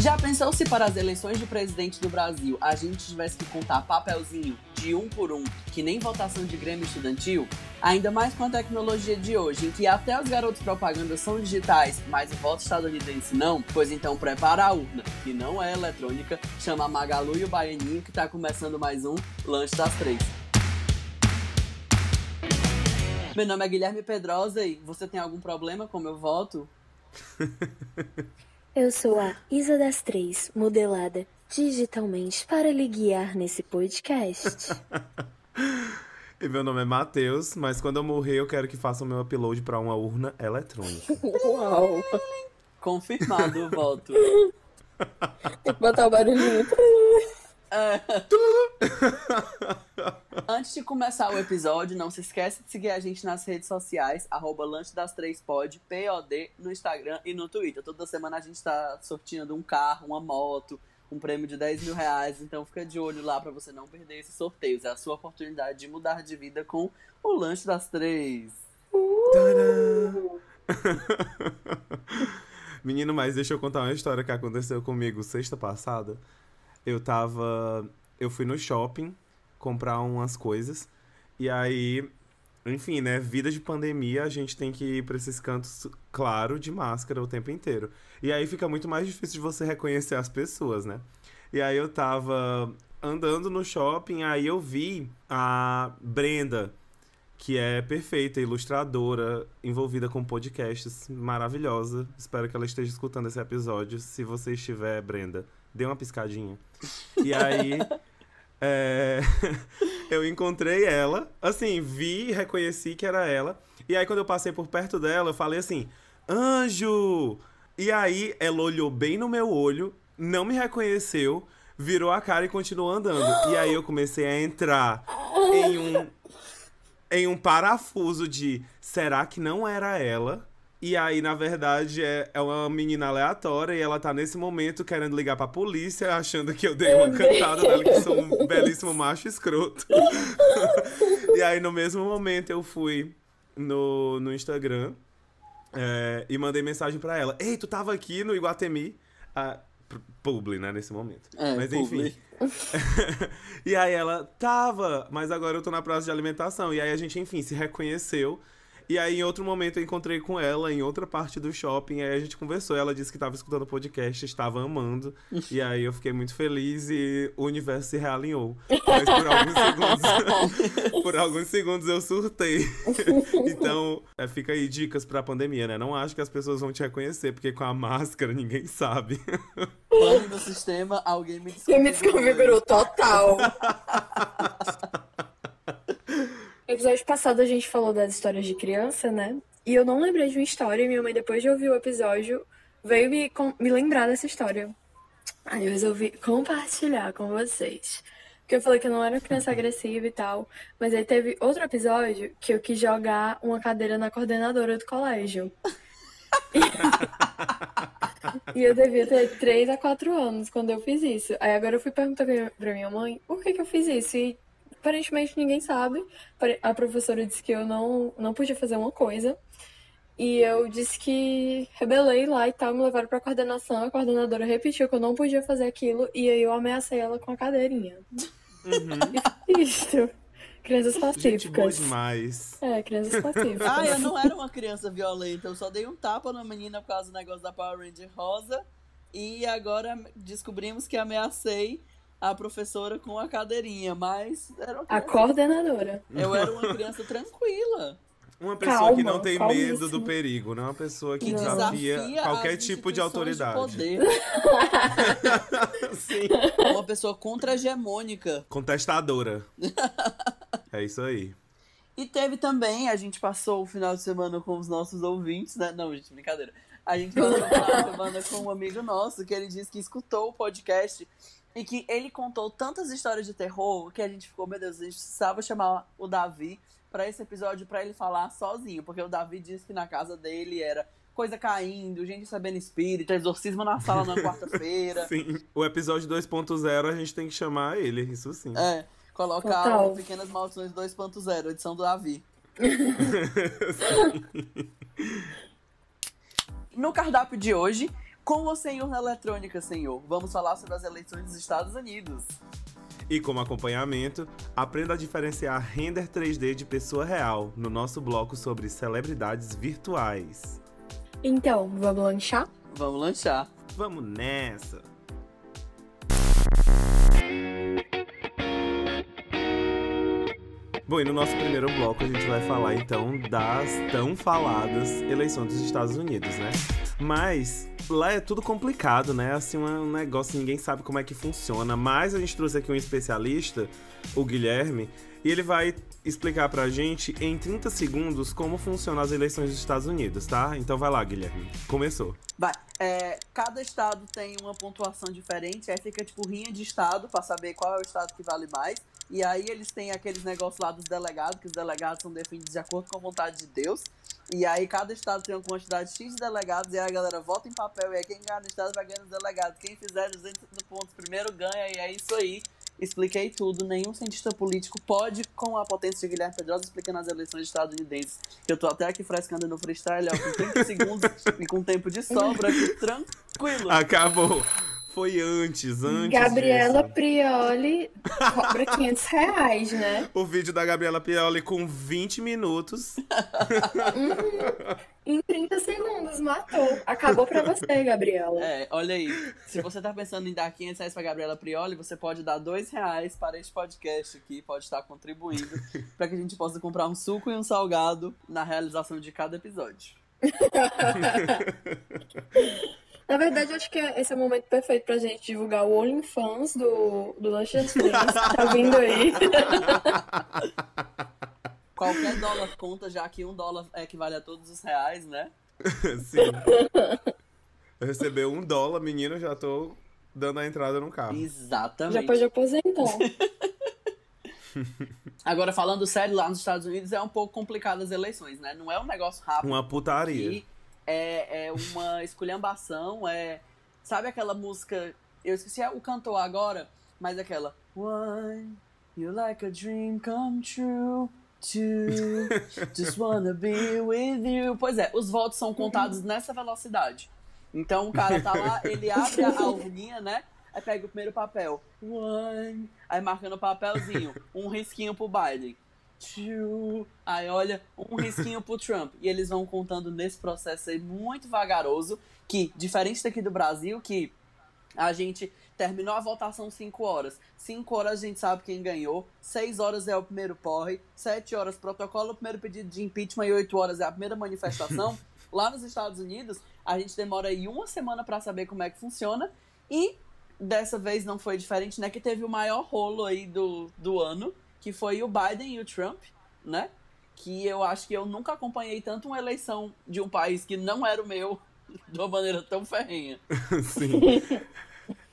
Já pensou se para as eleições de presidente do Brasil a gente tivesse que contar papelzinho de um por um, que nem votação de Grêmio Estudantil? Ainda mais com a tecnologia de hoje, em que até os garotos propaganda são digitais, mas o voto estadunidense não? Pois então prepara a urna, que não é eletrônica, chama Magalu e o Baianinho que tá começando mais um Lanche das Três. Meu nome é Guilherme Pedrosa e você tem algum problema com meu voto? Eu sou a Isa das Três, modelada digitalmente para lhe guiar nesse podcast. e meu nome é Matheus, mas quando eu morrer eu quero que façam meu upload para uma urna eletrônica. Uau! Confirmado o voto. Tem que botar o barulhinho. É. Antes de começar o episódio, não se esquece de seguir a gente nas redes sociais, arroba Lanche das Três Pod, POD, no Instagram e no Twitter. Toda semana a gente tá sorteando um carro, uma moto, um prêmio de 10 mil reais. Então fica de olho lá para você não perder esses sorteios. É a sua oportunidade de mudar de vida com o Lanche das Três. Uh! Menino, mas deixa eu contar uma história que aconteceu comigo sexta passada eu tava. Eu fui no shopping comprar umas coisas. E aí, enfim, né? Vida de pandemia, a gente tem que ir pra esses cantos, claro, de máscara o tempo inteiro. E aí fica muito mais difícil de você reconhecer as pessoas, né? E aí eu tava andando no shopping, aí eu vi a Brenda, que é perfeita, ilustradora, envolvida com podcasts, maravilhosa. Espero que ela esteja escutando esse episódio. Se você estiver, Brenda, dê uma piscadinha. E aí. É... eu encontrei ela, assim, vi, reconheci que era ela. E aí, quando eu passei por perto dela, eu falei assim: Anjo! E aí, ela olhou bem no meu olho, não me reconheceu, virou a cara e continuou andando. E aí, eu comecei a entrar em um, em um parafuso de: será que não era ela? E aí, na verdade, é, é uma menina aleatória e ela tá nesse momento querendo ligar pra polícia, achando que eu dei uma cantada dela, que sou um belíssimo macho escroto. e aí, no mesmo momento, eu fui no, no Instagram é, e mandei mensagem pra ela. Ei, tu tava aqui no Iguatemi? Ah, publi, né, nesse momento. É, mas enfim. e aí ela tava, mas agora eu tô na praça de alimentação. E aí a gente, enfim, se reconheceu. E aí, em outro momento, eu encontrei com ela em outra parte do shopping. Aí a gente conversou. Ela disse que estava escutando o podcast, estava amando. e aí eu fiquei muito feliz e o universo se realinhou. Mas por alguns segundos. por alguns segundos eu surtei. então, é, fica aí dicas pra pandemia, né? Não acho que as pessoas vão te reconhecer, porque com a máscara ninguém sabe. Pane no sistema, alguém me desconfigurou. me desconfigurou total. No episódio passado a gente falou das histórias de criança, né? E eu não lembrei de uma história, e minha mãe, depois de ouvir o episódio, veio me, me lembrar dessa história. Aí eu resolvi compartilhar com vocês. Porque eu falei que eu não era uma criança agressiva e tal. Mas aí teve outro episódio que eu quis jogar uma cadeira na coordenadora do colégio. e eu devia ter 3 a 4 anos quando eu fiz isso. Aí agora eu fui perguntar pra minha mãe por que, que eu fiz isso. E aparentemente ninguém sabe. A professora disse que eu não, não podia fazer uma coisa. E eu disse que rebelei lá e tal, me levaram pra coordenação. A coordenadora repetiu que eu não podia fazer aquilo. E aí eu ameacei ela com a cadeirinha. Uhum. Isso. Crianças pacíficas. Gente, boa demais. É, crianças pacíficas. Ah, eu não era uma criança violenta. Eu só dei um tapa na menina por causa do negócio da Power Ranger rosa. E agora descobrimos que ameacei a professora com a cadeirinha, mas era A coordenadora. Eu era uma criança tranquila. Uma pessoa Calma, que não tem medo do perigo, não é uma pessoa que, que desafia, desafia, qualquer tipo de autoridade. De Sim. Uma pessoa contra-hegemônica. Contestadora. é isso aí. E teve também, a gente passou o final de semana com os nossos ouvintes, né? Não, gente, brincadeira. A gente passou o final de semana com um amigo nosso que ele disse que escutou o podcast e que ele contou tantas histórias de terror que a gente ficou, meu Deus, a gente precisava chamar o Davi para esse episódio para ele falar sozinho, porque o Davi disse que na casa dele era coisa caindo, gente sabendo espírito, exorcismo na sala na quarta-feira. sim, o episódio 2.0 a gente tem que chamar ele, isso sim. É, colocar Total. Pequenas Maldições 2.0, edição do Davi. no cardápio de hoje, Com ou sem urna eletrônica, senhor? Vamos falar sobre as eleições dos Estados Unidos. E como acompanhamento, aprenda a diferenciar render 3D de pessoa real no nosso bloco sobre celebridades virtuais. Então, vamos lanchar? Vamos lanchar. Vamos nessa! Bom, e no nosso primeiro bloco a gente vai falar então das tão faladas eleições dos Estados Unidos, né? Mas lá é tudo complicado, né? Assim, um negócio, ninguém sabe como é que funciona. Mas a gente trouxe aqui um especialista, o Guilherme, e ele vai explicar pra gente em 30 segundos como funcionam as eleições dos Estados Unidos, tá? Então vai lá, Guilherme. Começou. Vai. É, cada estado tem uma pontuação diferente, aí fica tipo rinha de estado pra saber qual é o estado que vale mais. E aí eles têm aqueles negócios lá dos delegados, que os delegados são definidos de acordo com a vontade de Deus. E aí cada estado tem uma quantidade X de delegados, e aí a galera vota em papel, e aí quem ganha no estado vai ganhando os delegados. Quem fizer 200 pontos primeiro ganha, e é isso aí. Expliquei tudo, nenhum cientista político pode, com a potência de Guilherme Pedrosa, explicando as eleições estadunidenses. Eu tô até aqui frescando no freestyle, ó, com 30 segundos e com tempo de sobra, aqui, tranquilo. Acabou. Foi antes, antes. Gabriela disso. Prioli cobra 500 reais, né? O vídeo da Gabriela Pioli com 20 minutos. Em 30 segundos, matou. Acabou pra você, Gabriela. É, olha aí. Se você tá pensando em dar 500 reais pra Gabriela Prioli, você pode dar 2 reais para este podcast aqui, pode estar contribuindo para que a gente possa comprar um suco e um salgado na realização de cada episódio. Na verdade, eu acho que esse é o momento perfeito pra gente divulgar o OnlyFans do, do Friends. Tá vindo aí. Qualquer dólar conta, já que um dólar equivale a todos os reais, né? Sim. Eu recebi um dólar, menino, já tô dando a entrada no carro. Já Exatamente. pode aposentar. Agora, falando sério, lá nos Estados Unidos é um pouco complicado as eleições, né? Não é um negócio rápido. Uma putaria. E é, é uma esculhambação, é... Sabe aquela música... Eu esqueci o cantor agora, mas aquela... One, you like a dream come true... Two, just wanna be with you. Pois é, os votos são contados nessa velocidade. Então o cara tá lá, ele abre a urninha, né? Aí pega o primeiro papel. One. Aí marca no papelzinho. Um risquinho pro Biden. Two. Aí olha, um risquinho pro Trump. E eles vão contando nesse processo aí muito vagaroso. Que, diferente daqui do Brasil, que a gente terminou a votação 5 horas. 5 horas a gente sabe quem ganhou. 6 horas é o primeiro porre. 7 horas protocolo, o primeiro pedido de impeachment. E 8 horas é a primeira manifestação. Lá nos Estados Unidos, a gente demora aí uma semana para saber como é que funciona. E dessa vez não foi diferente, né? Que teve o maior rolo aí do, do ano, que foi o Biden e o Trump, né? Que eu acho que eu nunca acompanhei tanto uma eleição de um país que não era o meu de uma maneira tão ferrenha. Sim.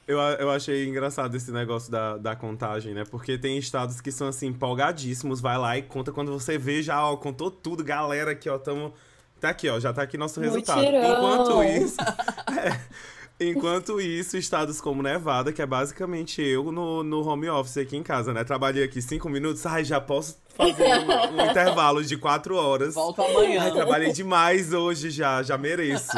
Eu, eu achei engraçado esse negócio da, da contagem, né? Porque tem estados que são assim, empolgadíssimos, vai lá e conta quando você vê já, ó, contou tudo, galera, aqui, ó, tamo. Tá aqui, ó, já tá aqui nosso resultado. Mutirão. Enquanto isso. é, enquanto isso, estados como Nevada, que é basicamente eu no, no home office aqui em casa, né? Trabalhei aqui cinco minutos, ai, já posso fazer um, um intervalo de quatro horas. Volto amanhã. Ai, trabalhei demais hoje já, já mereço.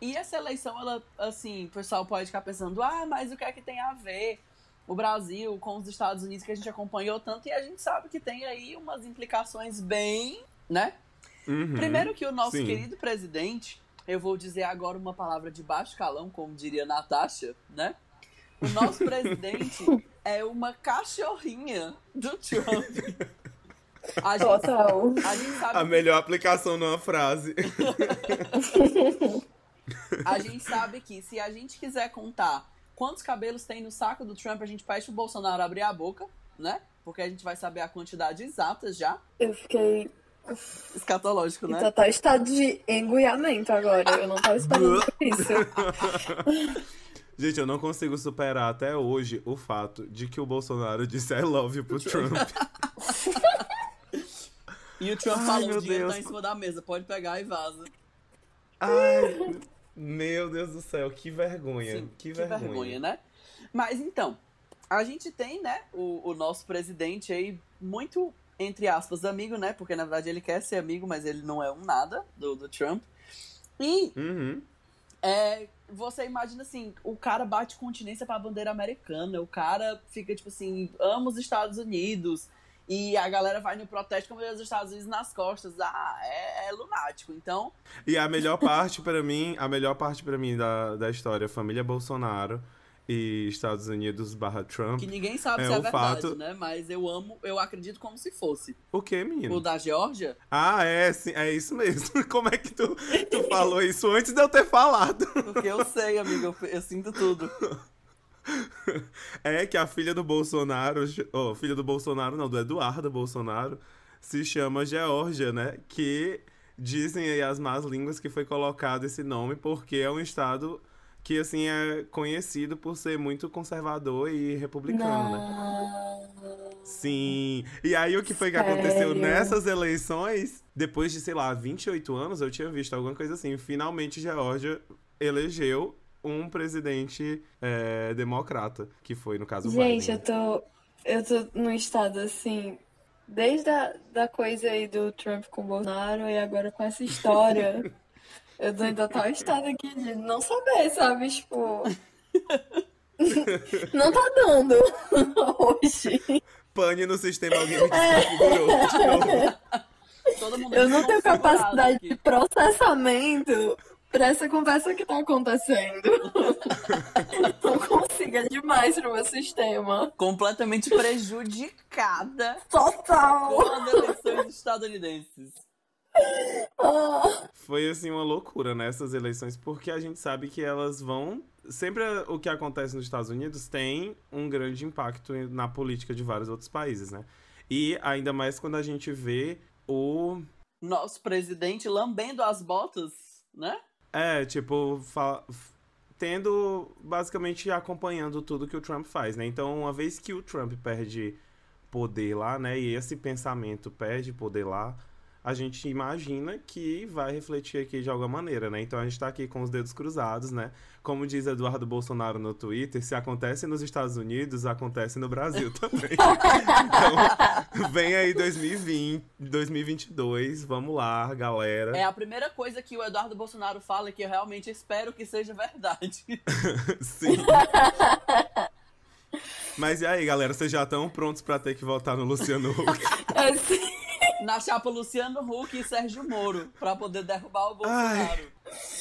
E essa eleição, ela, assim, o pessoal pode ficar pensando, ah, mas o que é que tem a ver o Brasil com os Estados Unidos que a gente acompanhou tanto? E a gente sabe que tem aí umas implicações bem, né? Uhum, Primeiro que o nosso sim. querido presidente, eu vou dizer agora uma palavra de baixo calão, como diria Natasha, né? O nosso presidente é uma cachorrinha do Trump. A gente, Total. a gente sabe A melhor aplicação numa frase. A gente sabe que se a gente quiser contar quantos cabelos tem no saco do Trump, a gente pede pro Bolsonaro abrir a boca, né? Porque a gente vai saber a quantidade exata já. Eu fiquei Escatológico, né? total estado de engoiamento agora. Eu não tava esperando por isso. Gente, eu não consigo superar até hoje o fato de que o Bolsonaro disse I love you pro Trump. E o Trump Ai, falou, meu o dinheiro Deus. tá em cima da mesa, pode pegar e vaza. Ai, meu Deus do céu, que vergonha. Sim, que, vergonha. né? Mas então, a gente tem, né, o, o nosso presidente aí muito, entre aspas, amigo, né? Porque na verdade ele quer ser amigo, mas ele não é um nada do, do Trump. E Uhum. é, você imagina assim, o cara bate continência pra bandeira americana, o cara fica tipo assim, ama os Estados Unidos, e a galera vai no protesto com os Estados Unidos nas costas. Ah, é, é lunático. Então, E a melhor parte pra mim, a melhor parte para mim da, da história, família Bolsonaro e Estados Unidos barra Trump. que ninguém sabe É, se é o verdade, fato- né? Mas eu amo, eu acredito como se fosse. O que, menino? O da Geórgia, Ah, é, sim, é isso mesmo. Como é que tu, tu falou isso antes de eu ter falado? porque eu sei, amigo, eu, eu sinto tudo. É que a filha do Bolsonaro, oh, filha do Bolsonaro não, do Eduardo Bolsonaro, se chama Geórgia, né? Que dizem aí as más línguas que foi colocado esse nome porque é um estado que, assim, é conhecido por ser muito conservador e republicano, né? Não. Sim. E aí o que foi que aconteceu Sério? nessas eleições? Depois de, sei lá, 28 anos, eu tinha visto alguma coisa assim. Finalmente, Geórgia elegeu um presidente é, democrata, que foi, no caso, o Gente, eu Biden. tô, eu tô num estado assim, desde a da coisa aí do Trump com o Bolsonaro e agora com essa história, eu tô ainda tal estado aqui de não saber, sabe? Tipo, não tá dando hoje. Pane no sistema, alguém me desconfigurou. de novo. Todo mundo Eu não tenho desconfigurado capacidade aqui. de processamento pra essa conversa que tá acontecendo. Não consigo, é demais pro meu sistema. completamente prejudicada Total! com as eleições estadunidenses. Foi, assim, uma loucura nessas eleições, porque a gente sabe que elas vão... Sempre o que acontece nos Estados Unidos tem um grande impacto na política de vários outros países, né? E ainda mais quando a gente vê o Nosso presidente lambendo as botas, né? É, tipo, fa- tendo, basicamente, acompanhando tudo que o Trump faz, né? Então, uma vez que o Trump perde poder lá, né? E esse pensamento perde poder lá, a gente imagina que vai refletir aqui de alguma maneira, né? Então, a gente tá aqui com os dedos cruzados, né? Como diz Eduardo Bolsonaro no Twitter, se acontece nos Estados Unidos, acontece no Brasil também. então, vem aí 2020, 2022, vamos lá, galera. É a primeira coisa que o Eduardo Bolsonaro fala que eu realmente espero que seja verdade. Sim. Mas e aí, galera, vocês já estão prontos pra ter que votar no Luciano Huck? Assim, Na chapa Luciano Huck e Sérgio Moro, pra poder derrubar o Bolsonaro.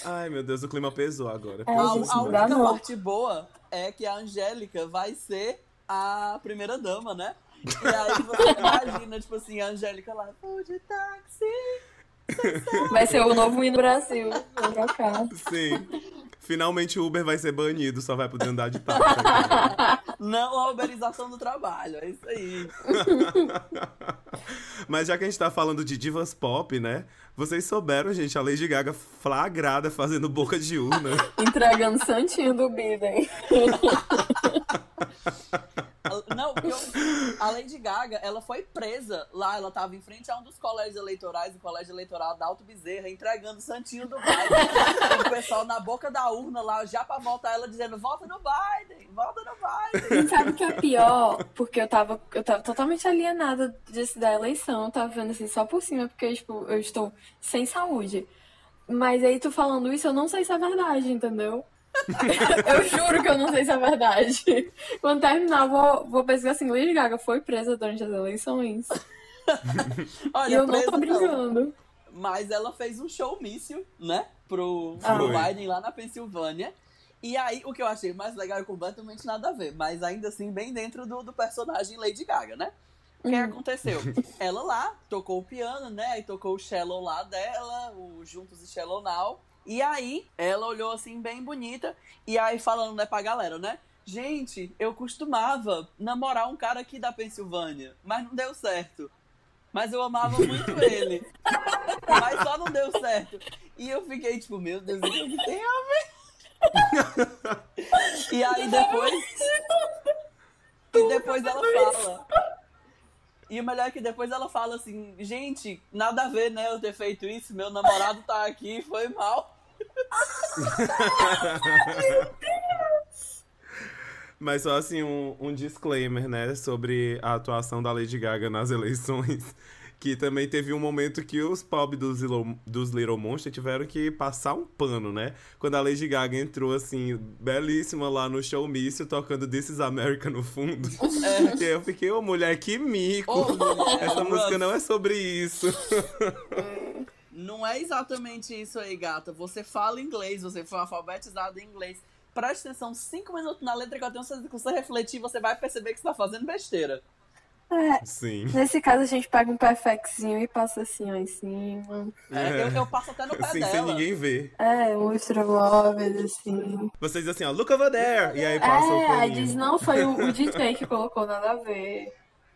Ai, meu Deus, o clima pesou agora. Ai, A, a única não. parte boa é que a Angélica vai ser a primeira dama, né? E aí você imagina, tipo assim, a Angélica lá, vou de táxi. vai ser o novo hino do Brasil. Vou trocar. Sim. Finalmente o Uber vai ser banido, só vai poder andar de táxi. Não a uberização do trabalho, é isso aí. Mas já que a gente tá falando de divas pop, né? Vocês souberam, gente, a Lady Gaga flagrada fazendo boca de urna. Entregando santinho do Biden. Não, eu- a Lady Gaga, ela foi presa lá, ela tava em frente a um dos colégios eleitorais, o colégio eleitoral da Alto Bezerra, entregando o santinho do Biden. o pessoal na boca da urna lá, já pra voltar ela dizendo, vota no Biden, vota no Biden. E sabe o que é pior? Porque eu tava, eu tava totalmente alienada disso da eleição. Tava vendo assim só por cima, porque tipo, eu estou sem saúde. Mas aí tu falando isso, eu não sei se é verdade, entendeu? eu juro que eu não sei se é verdade. Quando terminar, eu vou, vou pesquisar assim, Lady Gaga foi presa durante as eleições. Olha, e eu não tô brincando. Mas ela fez um showmício, né? Pro, Ah. pro Foi. Biden lá na Pensilvânia. E aí, o que eu achei mais legal é completamente nada a ver. Mas ainda assim, bem dentro do, do personagem Lady Gaga, né? O que Hum. aconteceu? Ela lá tocou o piano, né? E tocou o cello lá dela, o Juntos e Cello Now. E aí, ela olhou assim, bem bonita. E aí, falando, né, pra galera, né? Gente, eu costumava namorar um cara aqui da Pensilvânia, mas não deu certo. Mas eu amava muito ele. Mas só não deu certo. E eu fiquei tipo, meu Deus, o que tem a ver? E aí depois. E depois ela fala. E o melhor é que depois ela fala assim, gente, nada a ver, né, eu ter feito isso, meu namorado tá aqui, foi mal. Mas só assim, um, um disclaimer, né, sobre a atuação da Lady Gaga nas eleições. Que também teve um momento que os pobres dos Little, dos Little Monster tiveram que passar um pano, né? Quando a Lady Gaga entrou, assim, belíssima lá no show mício, tocando This is America no fundo. É. Eu fiquei, ô mulher, que mico! Mulher, Essa música não é sobre isso. Não é exatamente isso aí, gata. Você fala inglês, você foi alfabetizado em inglês. Preste atenção cinco minutos na letra que eu tenho certeza que você refletir, você vai perceber que você tá fazendo besteira. É, Sim. Nesse caso, a gente pega um perfectzinho e passa assim, ó, em cima. É, eu, eu, passo até no pé assim, dela. sem ninguém ver. É, um extra móveis, assim. Vocês assim, ó, look over there! E aí passa é, o aí paninho. diz, não, foi o, o DJ que colocou nada a ver.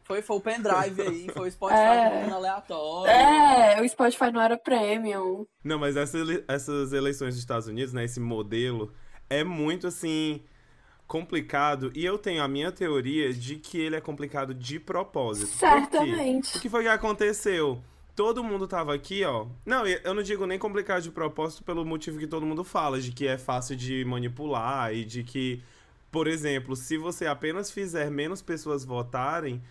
Foi, foi o pendrive aí, foi o Spotify É. aleatório. É, o Spotify não era premium. Não, mas essa essas eleições dos Estados Unidos, né, esse modelo, é muito, assim, complicado. E eu tenho a minha teoria de que ele é complicado de propósito. Certamente. O que foi que aconteceu? Todo mundo tava aqui, ó. Não, eu não digo nem complicado de propósito pelo motivo que todo mundo fala, de que é fácil de manipular e de que, por exemplo, se você apenas fizer menos pessoas votarem,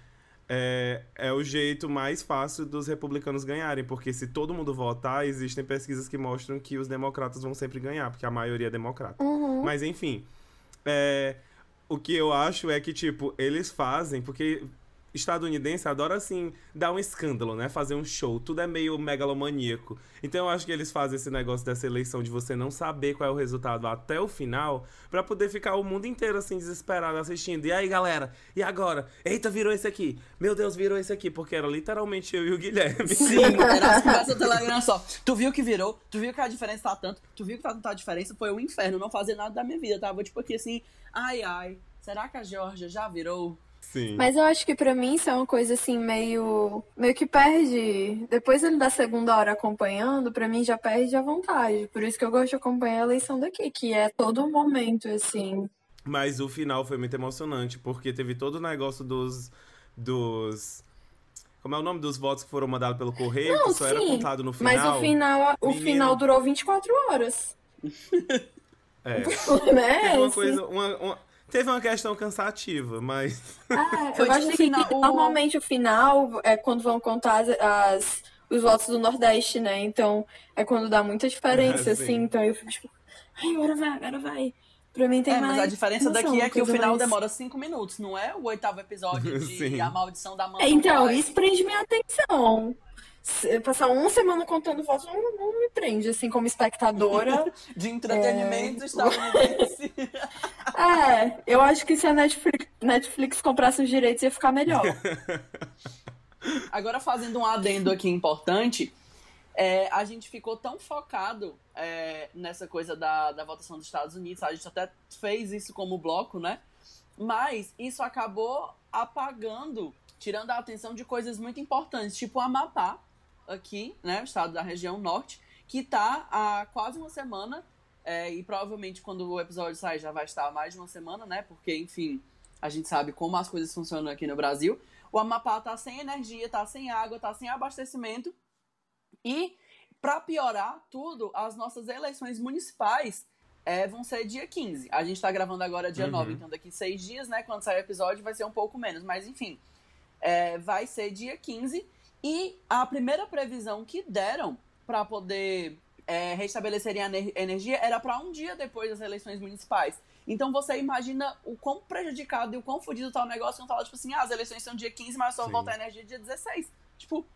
é, é o jeito mais fácil dos republicanos ganharem, porque se todo mundo votar, existem pesquisas que mostram que os democratas vão sempre ganhar, porque a maioria é democrata. Uhum. Mas enfim, é, o que eu acho é que, tipo, eles fazem, porque estadunidense adora, assim, dar um escândalo, né? Fazer um show, tudo é meio megalomaníaco. Então eu acho que eles fazem esse negócio dessa eleição de você não saber qual é o resultado até o final, pra poder ficar o mundo inteiro, assim, desesperado assistindo. E aí, galera? E agora? Eita, virou esse aqui. Meu Deus, virou esse aqui. Porque era literalmente eu e o Guilherme. Sim, era as conversas do Telegram só. Tu viu que virou, tu viu que a diferença tá tanto, tu viu que tá tanta diferença, foi o inferno, não fazer nada da minha vida. Tava tipo aqui assim, ai ai, será que a Georgia já virou? Sim. Mas eu acho que pra mim isso é uma coisa assim meio meio que perde. Depois ele da segunda hora acompanhando, pra mim já perde a vontade. Por isso que eu gosto de acompanhar a eleição daqui, que é todo momento assim. Mas o final foi muito emocionante, porque teve todo o negócio dos. dos. Como é o nome dos votos que foram mandados pelo correio, Não, que só era sim, contado no final. Mas o final, o menino. final durou 24 horas. É. né? Teve uma Assim. coisa. Uma, uma- teve uma questão cansativa, mas. Ah, Foi eu acho que final- o- normalmente o final é quando vão contar as, as- os votos do Nordeste, né? Então é quando dá muita diferença, Ah, assim. sim. Então eu fico tipo, ai, agora vai, agora vai. Pra mim tem é, mais. mas a diferença daqui é que o final mais- demora cinco minutos, não é o oitavo episódio de Sim. A Maldição da Mão. É, Então, isso prende minha atenção. Passar uma semana contando votos não, não me prende, assim, como espectadora. De entretenimento estadunidense. É, eu acho que se a Netflix, Netflix comprasse os direitos ia ficar melhor. Agora, fazendo um adendo aqui importante, é, a gente ficou tão focado é, nessa coisa da, da votação dos Estados Unidos, a gente até fez isso como bloco, né? Mas isso acabou apagando, tirando a atenção de coisas muito importantes, tipo o Amapá, aqui, né? O estado da região norte, que tá há quase uma semana, é, e provavelmente quando o episódio sair já vai estar mais de uma semana, né? Porque, enfim, a gente sabe como as coisas funcionam aqui no Brasil. O Amapá tá sem energia, tá sem água, tá sem abastecimento. E, para piorar tudo, as nossas eleições municipais é, vão ser dia 15. A gente tá gravando agora dia Uhum. 9, então daqui seis dias, né? Quando sair o episódio vai ser um pouco menos. Mas, enfim, é, vai ser dia 15. E a primeira previsão que deram para poder é, restabelecerem a ener- energia era para um dia depois das eleições municipais. Então você imagina o quão prejudicado e o quão fodido tá o negócio quando fala, tipo assim, ah, as eleições são dia 15, mas só Sim. volta a energia dia 16. Tipo,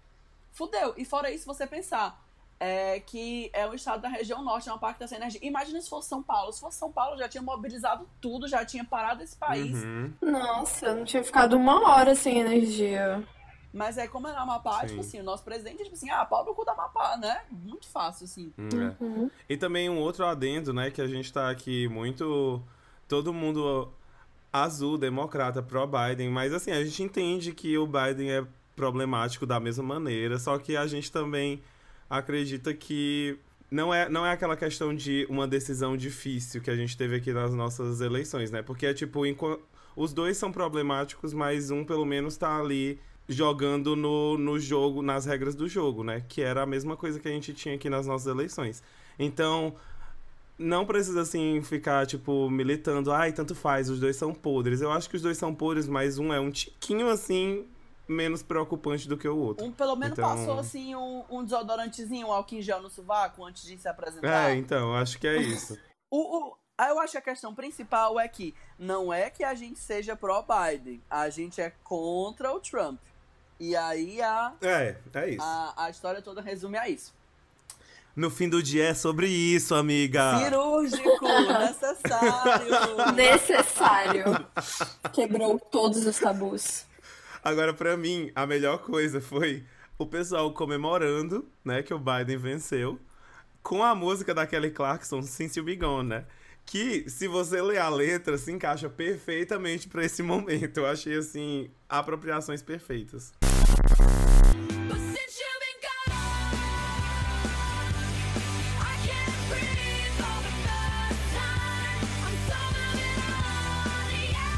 fudeu. E fora isso, você pensar é, que é o estado da região norte, é uma parte tá sem energia. Imagina se fosse São Paulo. Se fosse São Paulo, já tinha mobilizado tudo, já tinha parado esse país. Uhum. Nossa, eu não tinha ficado uma hora sem energia. Mas é como é no Amapá, Sim. tipo assim, o nosso presidente é tipo assim, ah, pau no cu do Amapá, né? Muito fácil, assim. Hum, é. Uhum. E também um outro adendo, né, que a gente tá aqui muito. Todo mundo azul, democrata, pró-Biden, mas assim, a gente entende que o Biden é problemático da mesma maneira, só que a gente também acredita que não é, não é aquela questão de uma decisão difícil que a gente teve aqui nas nossas eleições, né? Porque é tipo, os dois são problemáticos, mas um pelo menos tá ali jogando no, no jogo, nas regras do jogo, né? Que era a mesma coisa que a gente tinha aqui nas nossas eleições. Então, não precisa assim ficar, tipo, militando, ai, tanto faz, os dois são podres. Eu acho que os dois são podres, mas um é um tiquinho assim menos preocupante do que o outro. Um, pelo menos Então- passou assim um, um desodorantezinho, um álcool em gel no sovaco antes de se apresentar. É, então, acho que é isso. O, o- eu acho que a questão principal é que não é que a gente seja pró-Biden, a gente é contra o Trump. E aí a, É, é isso. a, a história toda resume a isso. No fim do dia é sobre isso, amiga. Cirúrgico, necessário. Necessário. Quebrou todos os tabus. Agora, pra mim, a melhor coisa foi o pessoal comemorando, né, que o Biden venceu, com a música da Kelly Clarkson, Since You Be Gone, né? Que, se você ler a letra, se encaixa perfeitamente pra esse momento. Eu achei, assim, apropriações perfeitas. But since you've been gone, I can't breathe for the first time. I'm so moving on, yeah,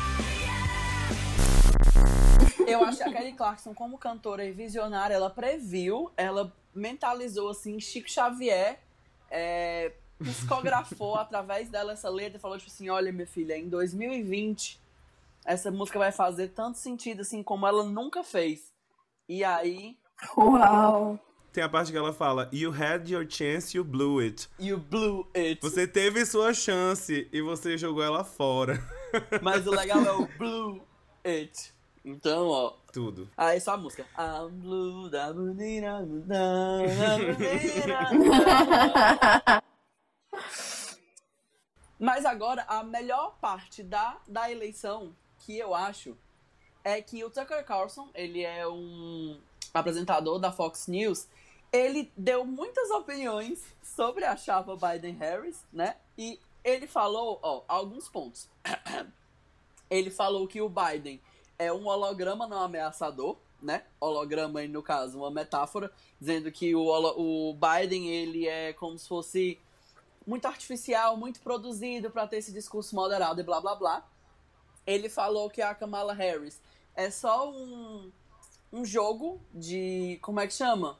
yeah. Eu acho que a Kelly Clarkson, como cantora e visionária, ela previu, ela mentalizou assim, Chico Xavier, é, psicografou através dela essa letra e falou tipo assim, olha minha filha, em 2020 essa música vai fazer tanto sentido assim como ela nunca fez. E aí, Uau. Tem a parte que ela fala, You had your chance, you blew it. you blew it. Você teve sua chance e você jogou ela fora. Mas o legal é o blew it. Então, ó, Tudo. aí só a música. I'm blue, da bonita, da bonita. Mas agora, a melhor parte da, da eleição, que eu acho, é que o Tucker Carlson, ele é um apresentador da Fox News, ele deu muitas opiniões sobre a chapa Biden-Harris, né? E ele falou, ó, alguns pontos. ele falou que o Biden é um holograma não ameaçador, né? Holograma no caso, uma metáfora, dizendo que o, o Biden, ele é como se fosse muito artificial, muito produzido para ter esse discurso moderado e blá blá blá. Ele falou que a Kamala Harris é só um, um jogo de. Como é que chama?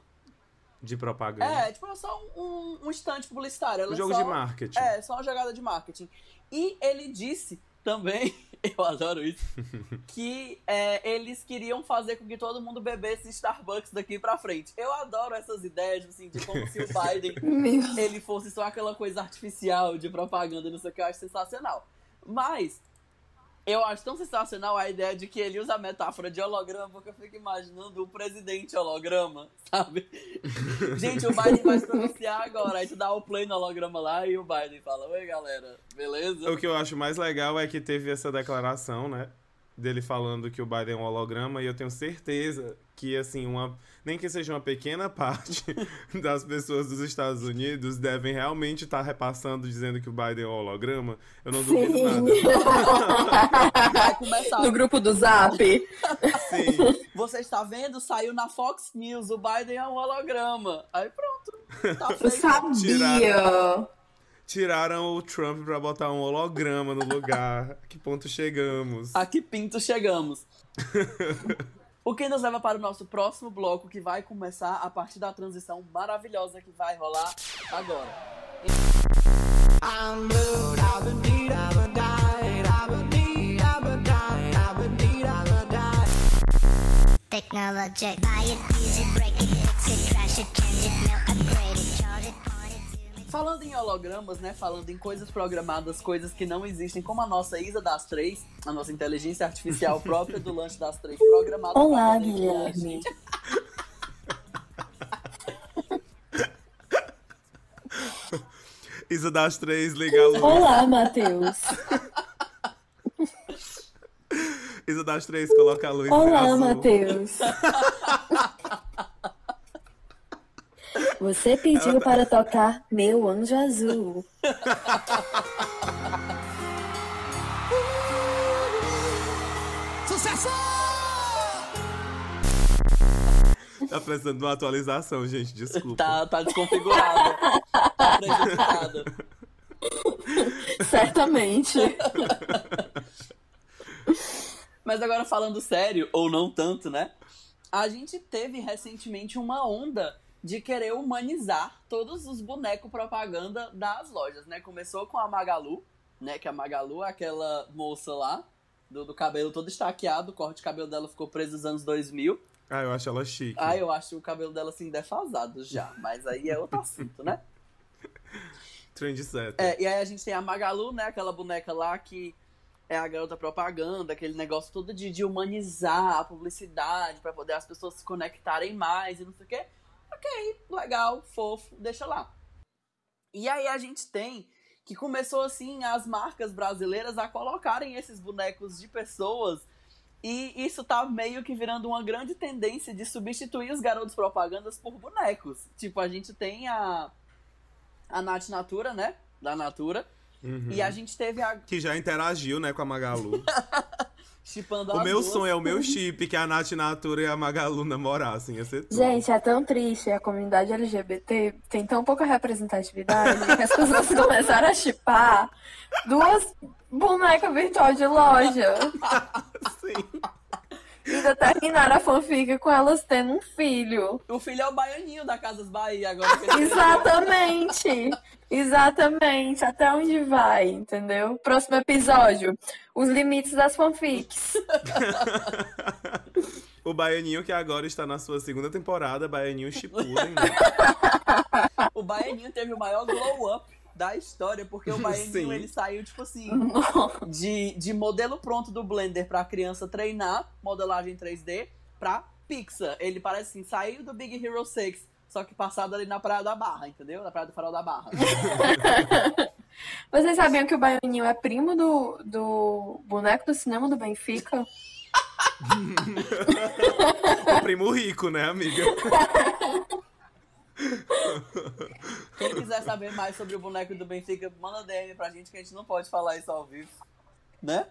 De propaganda. É, tipo, é só um, um instante publicitário. Ela um é jogo só- de marketing. É, só uma jogada de marketing. E ele disse também, eu adoro isso, que é, eles queriam fazer com que todo mundo bebesse Starbucks daqui pra frente. Eu adoro essas ideias, assim, de como se o Biden ele fosse só aquela coisa artificial de propaganda, não sei o que, eu acho sensacional. Mas eu acho tão sensacional a ideia de que ele usa a metáfora de holograma, porque eu fico imaginando o presidente holograma, sabe? Gente, o Biden vai se pronunciar agora, aí tu dá o play no holograma lá e o Biden fala, oi galera, beleza? O que eu acho mais legal é que teve essa declaração, né? Dele falando que o Biden é um holograma, e eu tenho certeza que, assim, uma. Nem que seja uma pequena parte das pessoas dos Estados Unidos devem realmente estar repassando dizendo que o Biden é um holograma. Eu não duvido Sim. nada. Vai começar. No grupo do Zap. Sim. Você está vendo? Saiu na Fox News, o Biden é um holograma. Aí pronto, tá Eu sabia. Tiraram o Trump pra botar um holograma no lugar. que ponto chegamos? A que pinto chegamos. o que nos leva para o nosso próximo bloco, que vai começar a partir da transição maravilhosa que vai rolar agora. I'm died, died, I've been died. Technologic. Buy it, use it, break it, fix it, crash it, change it, mail, Falando em hologramas, né? Falando em coisas programadas, coisas que não existem, como a nossa Isa das Três, a nossa inteligência artificial própria do lanche das três, programada Olá. Guilherme. Isa das três, liga a luz. Olá, Matheus. Isa das três, coloca a luz Olá. Matheus. Você pediu para tocar Meu Anjo Azul. Sucesso! Tá precisando de uma atualização, gente, desculpa. Tá, tá desconfigurada. tá prejudicada. Certamente. Mas agora falando sério, ou não tanto, né? A gente teve recentemente uma onda de querer humanizar todos os bonecos propaganda das lojas, né? Começou com a Magalu, né? Que a Magalu é aquela moça lá, Do, do cabelo todo estaqueado, o corte de cabelo dela ficou preso nos anos 2000. Ah, eu acho ela chique. Ah, eu acho o cabelo dela assim defasado já, mas aí é outro assunto, né? Trendsetter. É, e aí a gente tem a Magalu, né? Aquela boneca lá que é a garota propaganda, aquele negócio todo de, de humanizar a publicidade pra poder as pessoas se conectarem mais e não sei o quê. Ok, legal, fofo, deixa lá. E aí a gente tem que começou assim as marcas brasileiras a colocarem esses bonecos de pessoas e isso tá meio que virando uma grande tendência de substituir os garotos propagandas por bonecos. Tipo, a gente tem a a Nath Natura, né? Da Natura. Uhum. E a gente teve a Que já interagiu, né, com a Magalu. chipando o meu duas. sonho é o meu chip, que a Nath Natura e a Magalu namorassem. Ia ser. Gente, é tão triste. A comunidade LGBT tem tão pouca representatividade que as pessoas começaram a chipar duas bonecas virtual de loja. Sim. E ainda terminaram a fanfic com elas tendo um filho. O filho é o baianinho da Casas Bahia agora. Que ele Exatamente. Exatamente. Até onde vai, entendeu? Próximo episódio. Os limites das fanfics. o Baianinho que agora está na sua segunda temporada, Baianinho Shippuden, né? O baianinho teve o maior glow up da história, porque o baianinho Sim. ele saiu, tipo assim, de, de modelo pronto do Blender pra criança treinar, modelagem 3D, pra Pixar. Ele parece assim, saiu do Big Hero 6, só que passado ali na Praia da Barra, entendeu? Na Praia do Farol da Barra. Vocês sabiam que o Baianinho é primo do, do boneco do cinema do Benfica? o primo rico, né, amiga? Quem quiser saber mais sobre o boneco do Benfica, manda DM pra gente que a gente não pode falar isso ao vivo. Né?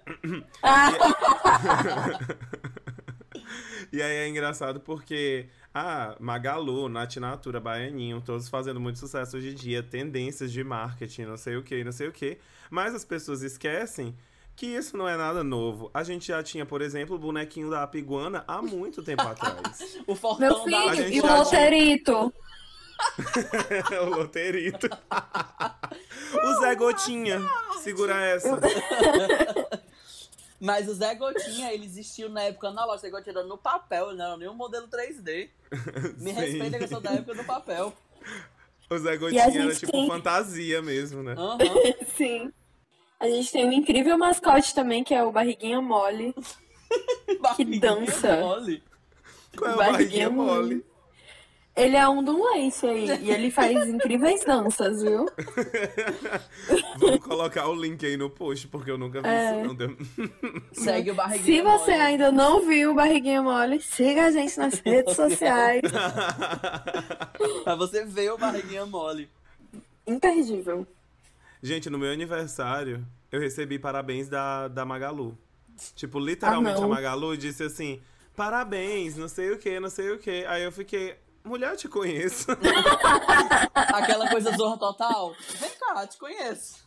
E aí é engraçado porque ah, Magalu, Nath Natura, Baianinho, todos fazendo muito sucesso hoje em dia, tendências de marketing, não sei o que, não sei o que. Mas as pessoas esquecem que isso não é nada novo. A gente já tinha, por exemplo, o bonequinho da Apiguana há muito tempo atrás. O Meu fortão. A filho, e o já tinha- Loterito? o loterito. o Zé Gotinha. Segura essa. Mas o Zé Gotinha, ele existiu na época na loja. O Zé Gotinha era no papel, ele não era nem um modelo 3D. Me Sim. respeita que eu sou da época do papel. O Zé Gotinha era gente tipo tem- fantasia mesmo, né? Aham. Sim. A gente tem um incrível mascote também, que é o Barriguinha Mole. Barriguinha dança. mole. Qual é o Barriguinha barriguinha mole? Ele é um dunlense aí, e ele faz incríveis danças, viu? Vamos colocar o link aí no post, porque eu nunca vi É. isso não. Deu- Segue o Se barriguinha você mole. ainda não viu o Barriguinha Mole, siga a gente nas redes sociais. Pra você ver o barriguinha mole. Imperdível. Gente, no meu aniversário, eu recebi parabéns da, da Magalu. Tipo, literalmente Ah, a. Magalu disse assim: parabéns, não sei o que, não sei o que. Aí eu fiquei, mulher, eu te conheço. Aquela coisa zorra total. Vem cá, te conheço.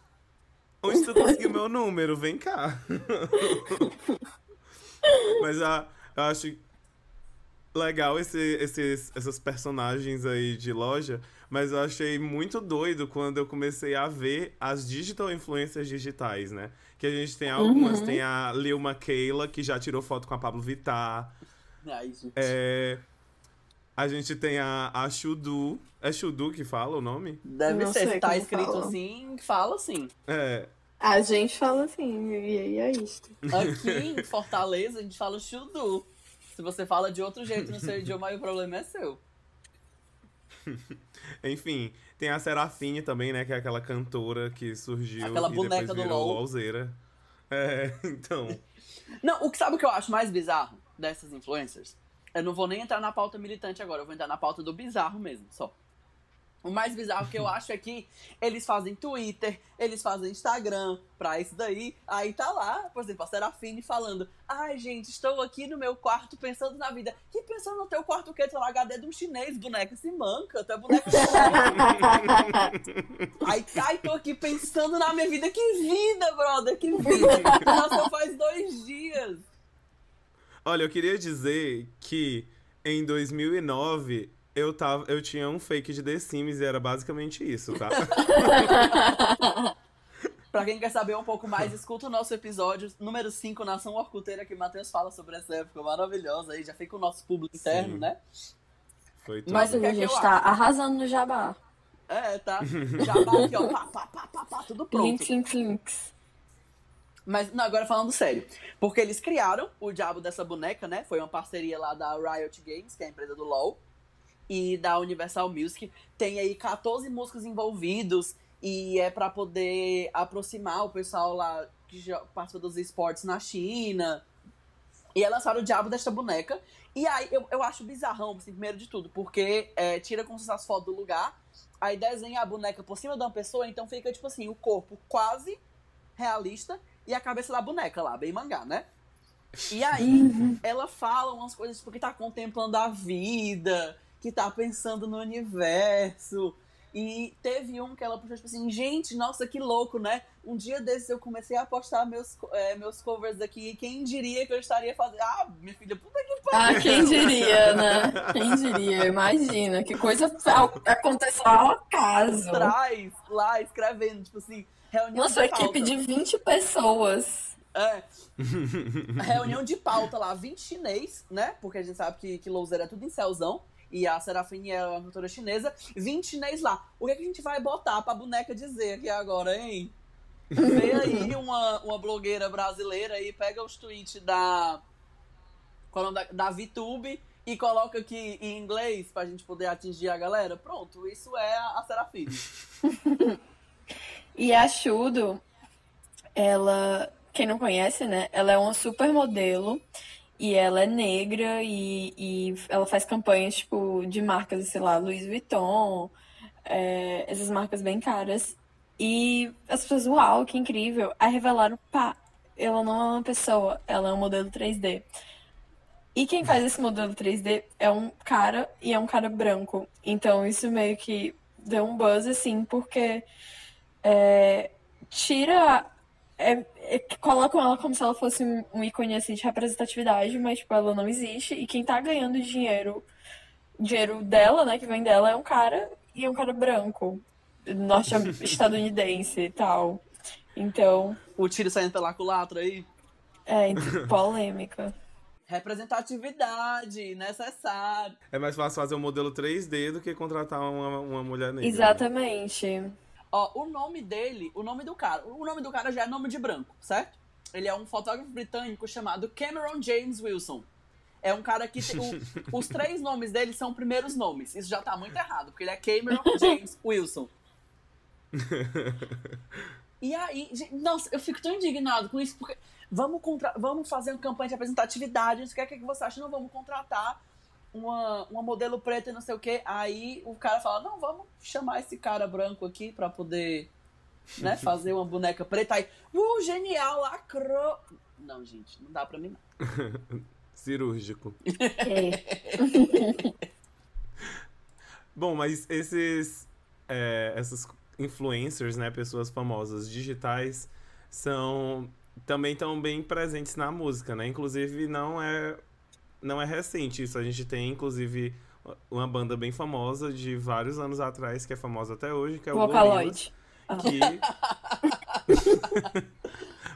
Onde tu conseguiu meu número? Vem cá. Mas ah, eu acho legal esse, esses, essas personagens aí de loja, mas eu achei muito doido quando eu comecei a ver as digital influencers digitais, né? Que a gente tem algumas, tem a Lil Michaela, que já tirou foto com a Pablo Vittar. Ai, gente. É, a gente tem a, a Chudu. É Chudu que fala o nome? Deve Não ser. sei Se tá escrito fala. assim, fala assim. É. A gente fala assim, e aí é isto. Aqui em Fortaleza, a gente fala chudu. Se você fala de outro jeito no seu idioma, aí o problema é seu. Enfim, tem a Serafine também, né? Que é aquela cantora que surgiu Aquela e boneca depois do virou LOL. LOLzeira. É, então. Não, o que sabe o que eu acho mais bizarro dessas influencers? Eu não vou nem entrar na pauta militante agora, eu vou entrar na pauta do bizarro mesmo, só. O mais bizarro que eu acho é que eles fazem Twitter, eles fazem Instagram pra isso daí. Aí tá lá, por exemplo, a Serafine falando: Ai, gente, estou aqui no meu quarto pensando na vida. Que pensando no teu quarto o quê? É o HD de um chinês, boneca se manca, tu é boneco chinês. Aí cai, tô aqui pensando na minha vida. Que vida, brother, que vida. Nasceu faz dois dias. Olha, eu queria dizer que em 2009 eu, tava, eu tinha um fake de The Sims e era basicamente isso, tá? Pra quem quer saber um pouco mais, escuta o nosso episódio número 5, Nação Orcuteira, que o Matheus fala sobre essa época maravilhosa aí. Já fica o nosso público interno, Sim. né? Foi tudo. Mas Mas o que é a gente eu tá acho? arrasando no jabá. É, tá. Bate aqui, ó. Pá, pá, pá, pá, pá, tudo pronto. Links, links, links. Mas, não, agora falando sério. Porque eles criaram o diabo dessa boneca, né? Foi uma parceria lá da Riot Games, que é a empresa do LoL, e da Universal Music. Tem aí 14 músicos envolvidos e é pra poder aproximar o pessoal lá que já participa dos esportes na China. E é lançaram o diabo desta boneca. E aí eu, eu acho bizarrão, assim, primeiro de tudo, porque é, tira fosse as fotos do lugar, aí desenha a boneca por cima de uma pessoa, então fica tipo assim, o corpo quase realista e a cabeça da boneca lá, bem mangá, né? E aí, ela fala umas coisas tipo que tá contemplando a vida, que tá pensando no universo. E teve um que ela puxou, tipo assim, gente, nossa, que louco, né? Um dia desses eu comecei a postar meus, é, meus covers aqui, quem diria que eu estaria fazendo. Ah, minha filha, puta que pariu! Ah, quem diria, né? Quem diria? Imagina, que coisa aconteceu ao acaso. Atrás, lá, escrevendo, tipo assim, reunião Nossa, de equipe pauta. de 20 pessoas. É. Reunião de pauta lá, 20 chinês, né? Porque a gente sabe que, que Louser é tudo em céuzão. E a Serafine é uma cantora chinesa. 20 chinês lá. O que, é que a gente vai botar pra boneca dizer aqui agora, hein? Vem aí uma, uma blogueira brasileira aí, pega os tweets da. Qual é da, da VTube e coloca aqui em inglês pra gente poder atingir a galera. Pronto, isso é a, a Serafine. E a Shudo, ela, quem não conhece, né? Ela é uma supermodelo e ela é negra e, e ela faz campanhas, tipo, de marcas, sei lá, Louis Vuitton, é, essas marcas bem caras. E as pessoas, uau, que incrível. Aí revelaram, pá, ela não é uma pessoa, ela é um modelo 3D. E quem faz esse modelo 3D é um cara e é um cara branco. Então isso meio que deu um buzz assim, porque é, tira. É, é colocam ela como se ela fosse um, ícone assim, de representatividade, mas tipo, ela não existe. E quem tá ganhando dinheiro, dinheiro dela, né, que vem dela, é um cara e é um cara branco, norte-estadunidense e tal. Então, O tiro saindo pela culatra aí. é polêmica. Representatividade, necessário. É mais fácil fazer um modelo 3D do que contratar uma, uma mulher negra. né? Ó, o nome dele, o nome do cara, o nome do cara já é nome de branco, certo? Ele é um fotógrafo britânico chamado Cameron James Wilson. É um cara que tem, o- os três nomes dele são primeiros nomes. Isso já tá muito errado, porque ele é Cameron James Wilson. E aí, gente, nossa, eu fico tão indignado com isso, porque vamos, contra, vamos fazer uma campanha de representatividade, não sei o que, o que você acha? Não, vamos contratar uma, uma modelo preta e não sei o que. Aí o cara fala, não, vamos chamar esse cara branco aqui pra poder né, fazer uma boneca preta. Aí, uh, genial, lacrou. Não, gente, não dá pra mim não. Cirúrgico. É. Bom, mas esses. é, essas influencers, né? Pessoas famosas digitais são. Também estão bem presentes na música, né? Inclusive, não é. Não é recente isso. A gente tem, inclusive, uma banda bem famosa de vários anos atrás, que é famosa até hoje, que é o Gorillaz. Vocaloid. Que...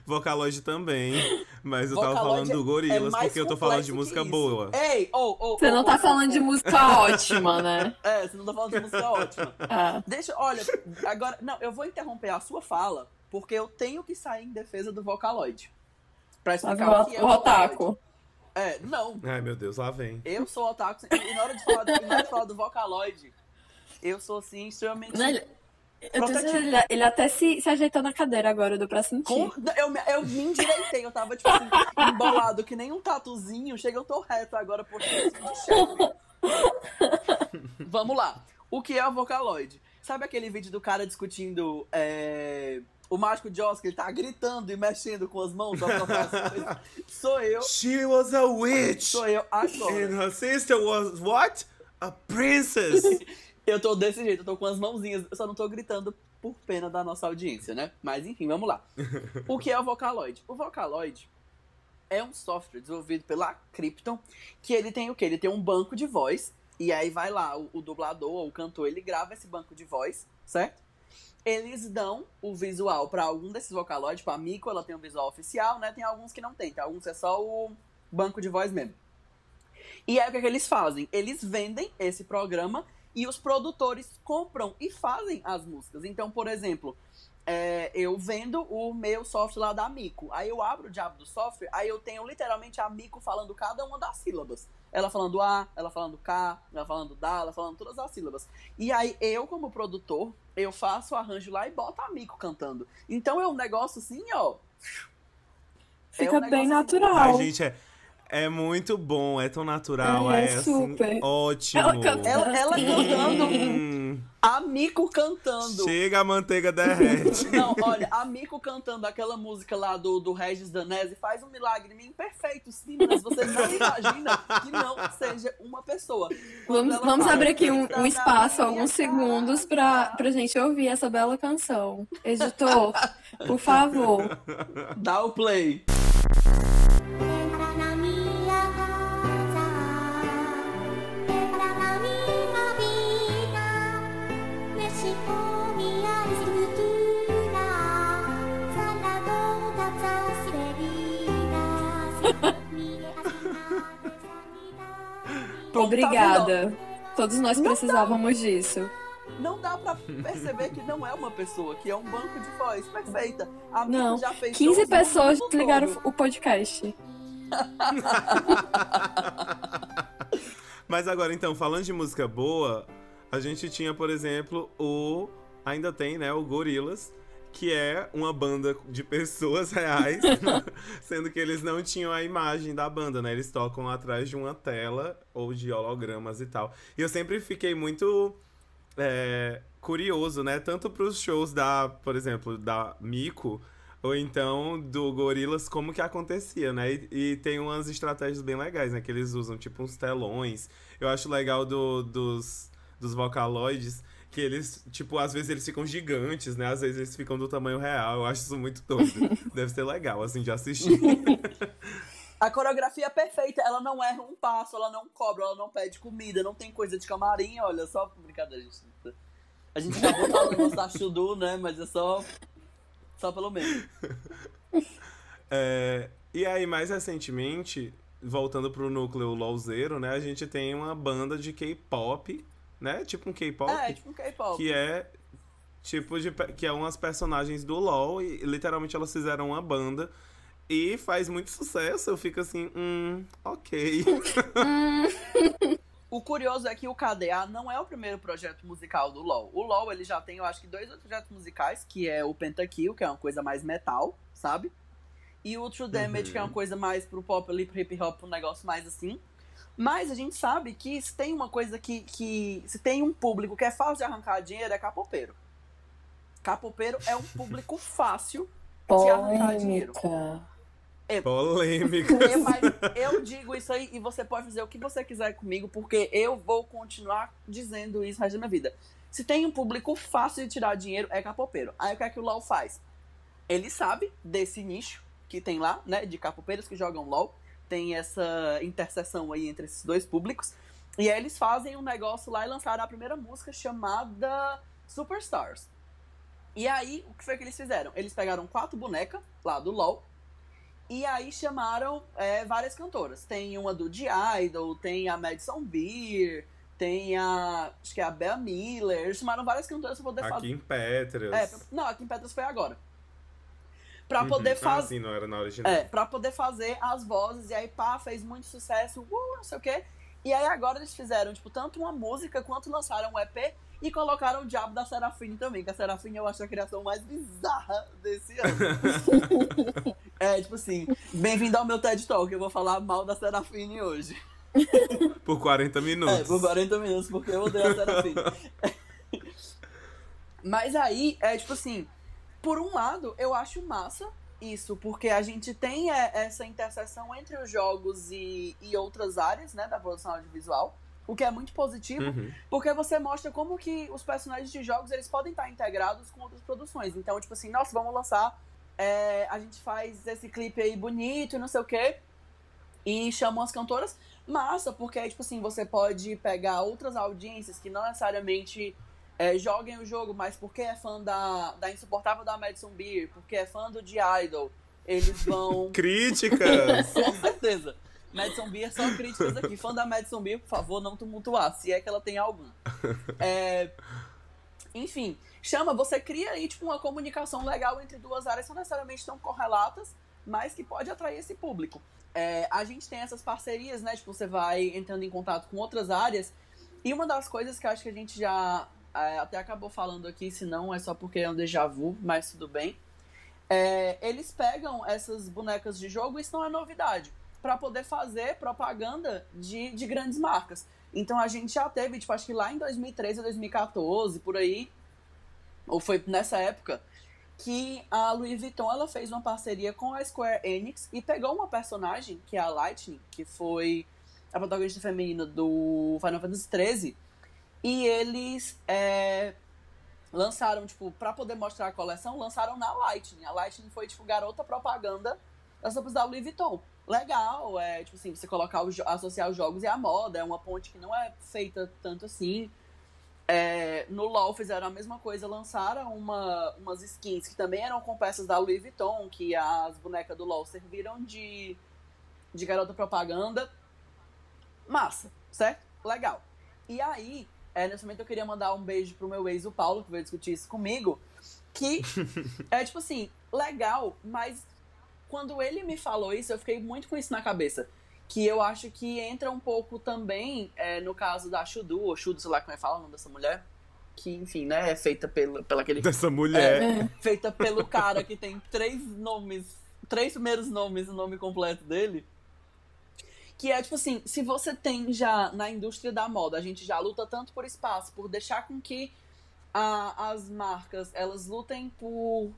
Vocaloid também, mas eu tava Vocaloid falando do é Gorillaz mais porque eu tô falando de música boa. Ei, ô, ô, Você ô, não tá ô, falando de música ótima, né? É, você não tá falando de música ótima. Ah, Deixa, olha, agora, não, eu vou interromper a sua fala, porque eu tenho que sair em defesa do Vocaloid. Pra explicar o que é o, o Vocaloid. É, não, Ai, meu Deus, lá vem. eu sou otaku, e na hora de falar, do- na hora de falar do Vocaloid, eu sou, assim, extremamente... Não, ele, eu tô Protetivo. dizendo, ele, ele até se, se ajeitou na cadeira agora, deu pra sentir. Com- eu, me- eu me endireitei, eu tava, tipo assim, embolado que nem um tatuzinho. Chega, eu tô reto agora, porque. Vamos lá. O que é o Vocaloid? Sabe aquele vídeo do cara discutindo é, o Mágico de que ele tá gritando e mexendo com as mãos? Sou eu, She was a witch! sou eu agora. And her sister was what? A princess! Eu tô desse jeito, eu tô com as mãozinhas, eu só não tô gritando por pena da nossa audiência, né? Mas enfim, vamos lá. O que é o Vocaloid? O Vocaloid é um software desenvolvido pela Krypton, que ele tem o quê? Ele tem um banco de voz, e aí vai lá o, o dublador ou o cantor, ele grava esse banco de voz, certo? Eles dão o visual pra algum desses vocaloides, tipo a Miko, ela tem um visual oficial, né? Tem alguns que não tem, tem alguns que é só o banco de voz mesmo. E aí o que, é que eles fazem? Eles vendem esse programa e os produtores compram e fazem as músicas. Então, por exemplo, é, eu vendo o meu software lá da Mico. Aí eu abro o diabo do software, aí eu tenho literalmente a Mico falando cada uma das sílabas. Ela falando A, ela falando K, ela falando Da, ela falando todas as sílabas. E aí eu, como produtor, eu faço o arranjo lá e boto a Mico cantando. Então é um negócio assim, ó. Fica um bem assim- natural. Ai, gente, é, é muito bom, é tão natural, É, é, assim, super. ótimo. Ela canta- Ela, ela cantando, Hum, a Mico cantando. chega a manteiga derrete. Não, olha, a Mico cantando aquela música lá do, do Regis Danese faz um milagre em mim perfeito, sim, mas você não imagina que não seja uma pessoa. Quando Vamos, vamos fala, abrir aqui um, "Entra um espaço, alguns casa". segundos, pra, pra gente ouvir essa bela canção. Editor, por favor. Dá o play. Sanidade. Obrigada. Todos nós precisávamos disso. Não dá pra perceber que não é uma pessoa, que é um banco de voz perfeita. A Não, já fez 15 shows no pessoas ligaram todo. o podcast. Mas agora, então, falando de música boa, a gente tinha, por exemplo, o. Ainda tem, né? O Gorilas, que é uma banda de pessoas reais, sendo que eles não tinham a imagem da banda, né? Eles tocam atrás de uma tela ou de hologramas e tal. E eu sempre fiquei muito é, curioso, né? Tanto pros shows da, por exemplo, da Mico, ou então do Gorilas, como que acontecia, né? E, e tem umas estratégias bem legais, né? Que eles usam, tipo, uns telões. Eu acho legal do, dos, dos vocaloides, que eles, tipo, às vezes eles ficam gigantes, né? Às vezes eles ficam do tamanho real. Eu acho isso muito doido. Deve ser legal, assim, de assistir. A coreografia é perfeita, ela não erra um passo, ela não cobra, ela não pede comida, não tem coisa de camarim, olha, só brincadeira, gente. A gente acabou falando do nosso Chudu, né? Mas é só. Só pelo menos. É, e aí, mais recentemente, voltando pro núcleo LOLzeiro, né? A gente tem uma banda de K-pop, né? Tipo um K-pop. É, tipo um K-pop. que é tipo de que é umas personagens do LoL e literalmente elas fizeram uma banda e faz muito sucesso. Eu fico assim, hum, ok. O curioso é que o KDA não é o primeiro projeto musical do LoL. O LoL, ele já tem, eu acho que, dois outros projetos musicais, que é o Pentakill, que é uma coisa mais metal, sabe? E o True Damage, Uhum. que é uma coisa mais pro pop ali, pro hip hop, um negócio mais assim. Mas a gente sabe que se tem uma coisa que, que. Se tem um público que é fácil de arrancar dinheiro, é capopeiro. Capopeiro é um público fácil de arrancar dinheiro. Polêmica. Polêmica. Eu, mas eu digo isso aí e você pode fazer o que você quiser comigo, porque eu vou continuar dizendo isso o resto da minha vida. Se tem um público fácil de tirar dinheiro, é capopeiro. Aí o que é que o LoL faz? Ele sabe desse nicho que tem lá, né, de capopeiros que jogam LoL. Tem essa interseção aí entre esses dois públicos. E aí eles fazem um negócio lá e lançaram a primeira música chamada Superstars. E aí, o que foi que eles fizeram? Eles pegaram quatro bonecas lá do LoL e aí chamaram é, várias cantoras. Tem uma do The Idol, tem a Madison Beer, tem a. Acho que é a Bea Miller. Eles chamaram várias cantoras pra poder Aqui fazer. em Petras. É, não, aqui em Petras foi agora. Pra Uhum. poder Ah, fazer. sim, não era na original. É, pra poder fazer as vozes. E aí, pá, fez muito sucesso, uh, não sei o quê. E aí agora eles fizeram, tipo, tanto uma música quanto lançaram um EP e colocaram o diabo da Serafine também, que a Serafine eu acho a criação mais bizarra desse ano. é, tipo assim, bem-vindo ao meu TED Talk, eu vou falar mal da Serafine hoje. Por 40 minutos. É, por 40 minutos, porque eu odeio a Serafine. Mas aí, é tipo assim, por um lado, eu acho massa isso, porque a gente tem é, essa interseção entre os jogos e, e outras áreas, né, da produção audiovisual, o que é muito positivo, Uhum. porque você mostra como que os personagens de jogos, eles podem estar integrados com outras produções. Então, tipo assim, nossa, vamos lançar, é, a gente faz esse clipe aí bonito e não sei o quê, e chamam as cantoras, massa, porque, tipo assim, você pode pegar outras audiências que não necessariamente é, joguem o jogo, mas porque é fã da, da insuportável da Madison Beer, porque é fã do The Idol, eles vão Críticas! com certeza. Madison Beer, só críticas aqui. Fã da Madison Beer, por favor, não tumultuar, se é que ela tem algum. É, Enfim, chama, você cria aí tipo, uma comunicação legal entre duas áreas, que não necessariamente tão correlatas, mas que pode atrair esse público. É, a gente tem essas parcerias, né? Tipo, você vai entrando em contato com outras áreas. E uma das coisas que eu acho que a gente já até acabou falando aqui, se não é só porque é um déjà vu, mas tudo bem. É, eles pegam essas bonecas de jogo, isso não é novidade, para poder fazer propaganda de, de grandes marcas. Então a gente já teve, tipo, acho que lá em 2013 2014, por aí, ou foi nessa época, que a Louis Vuitton ela fez uma parceria com a Square Enix e pegou uma personagem, que é a Lightning, que foi a protagonista feminina do Final Fantasy XIII, e eles é, lançaram, tipo, pra poder mostrar a coleção, lançaram na Lightning. A Lightning foi, tipo, garota propaganda das roupas da Louis Vuitton. Legal, é, tipo assim, você colocar, os associar os jogos e a moda, é uma ponte que não é feita tanto assim. É, no LoL fizeram a mesma coisa, lançaram uma, umas skins que também eram com peças da Louis Vuitton, que as bonecas do LoL serviram de, de garota propaganda. Massa, certo? Legal. E aí, é, nesse momento eu queria mandar um beijo pro meu ex, o Paulo, que veio discutir isso comigo. Que é tipo assim, legal, mas quando ele me falou isso, eu fiquei muito com isso na cabeça. Que eu acho que entra um pouco também é, no caso da Shudu, ou Shudu, sei lá como é que fala o nome dessa mulher. Que, enfim, né, é feita pelo, pelo aquele Dessa mulher. É. feita pelo cara que tem três nomes, três primeiros nomes o nome completo dele. Que é tipo assim, se você tem já na indústria da moda, a gente já luta tanto por espaço, por deixar com que a- as marcas elas lutem por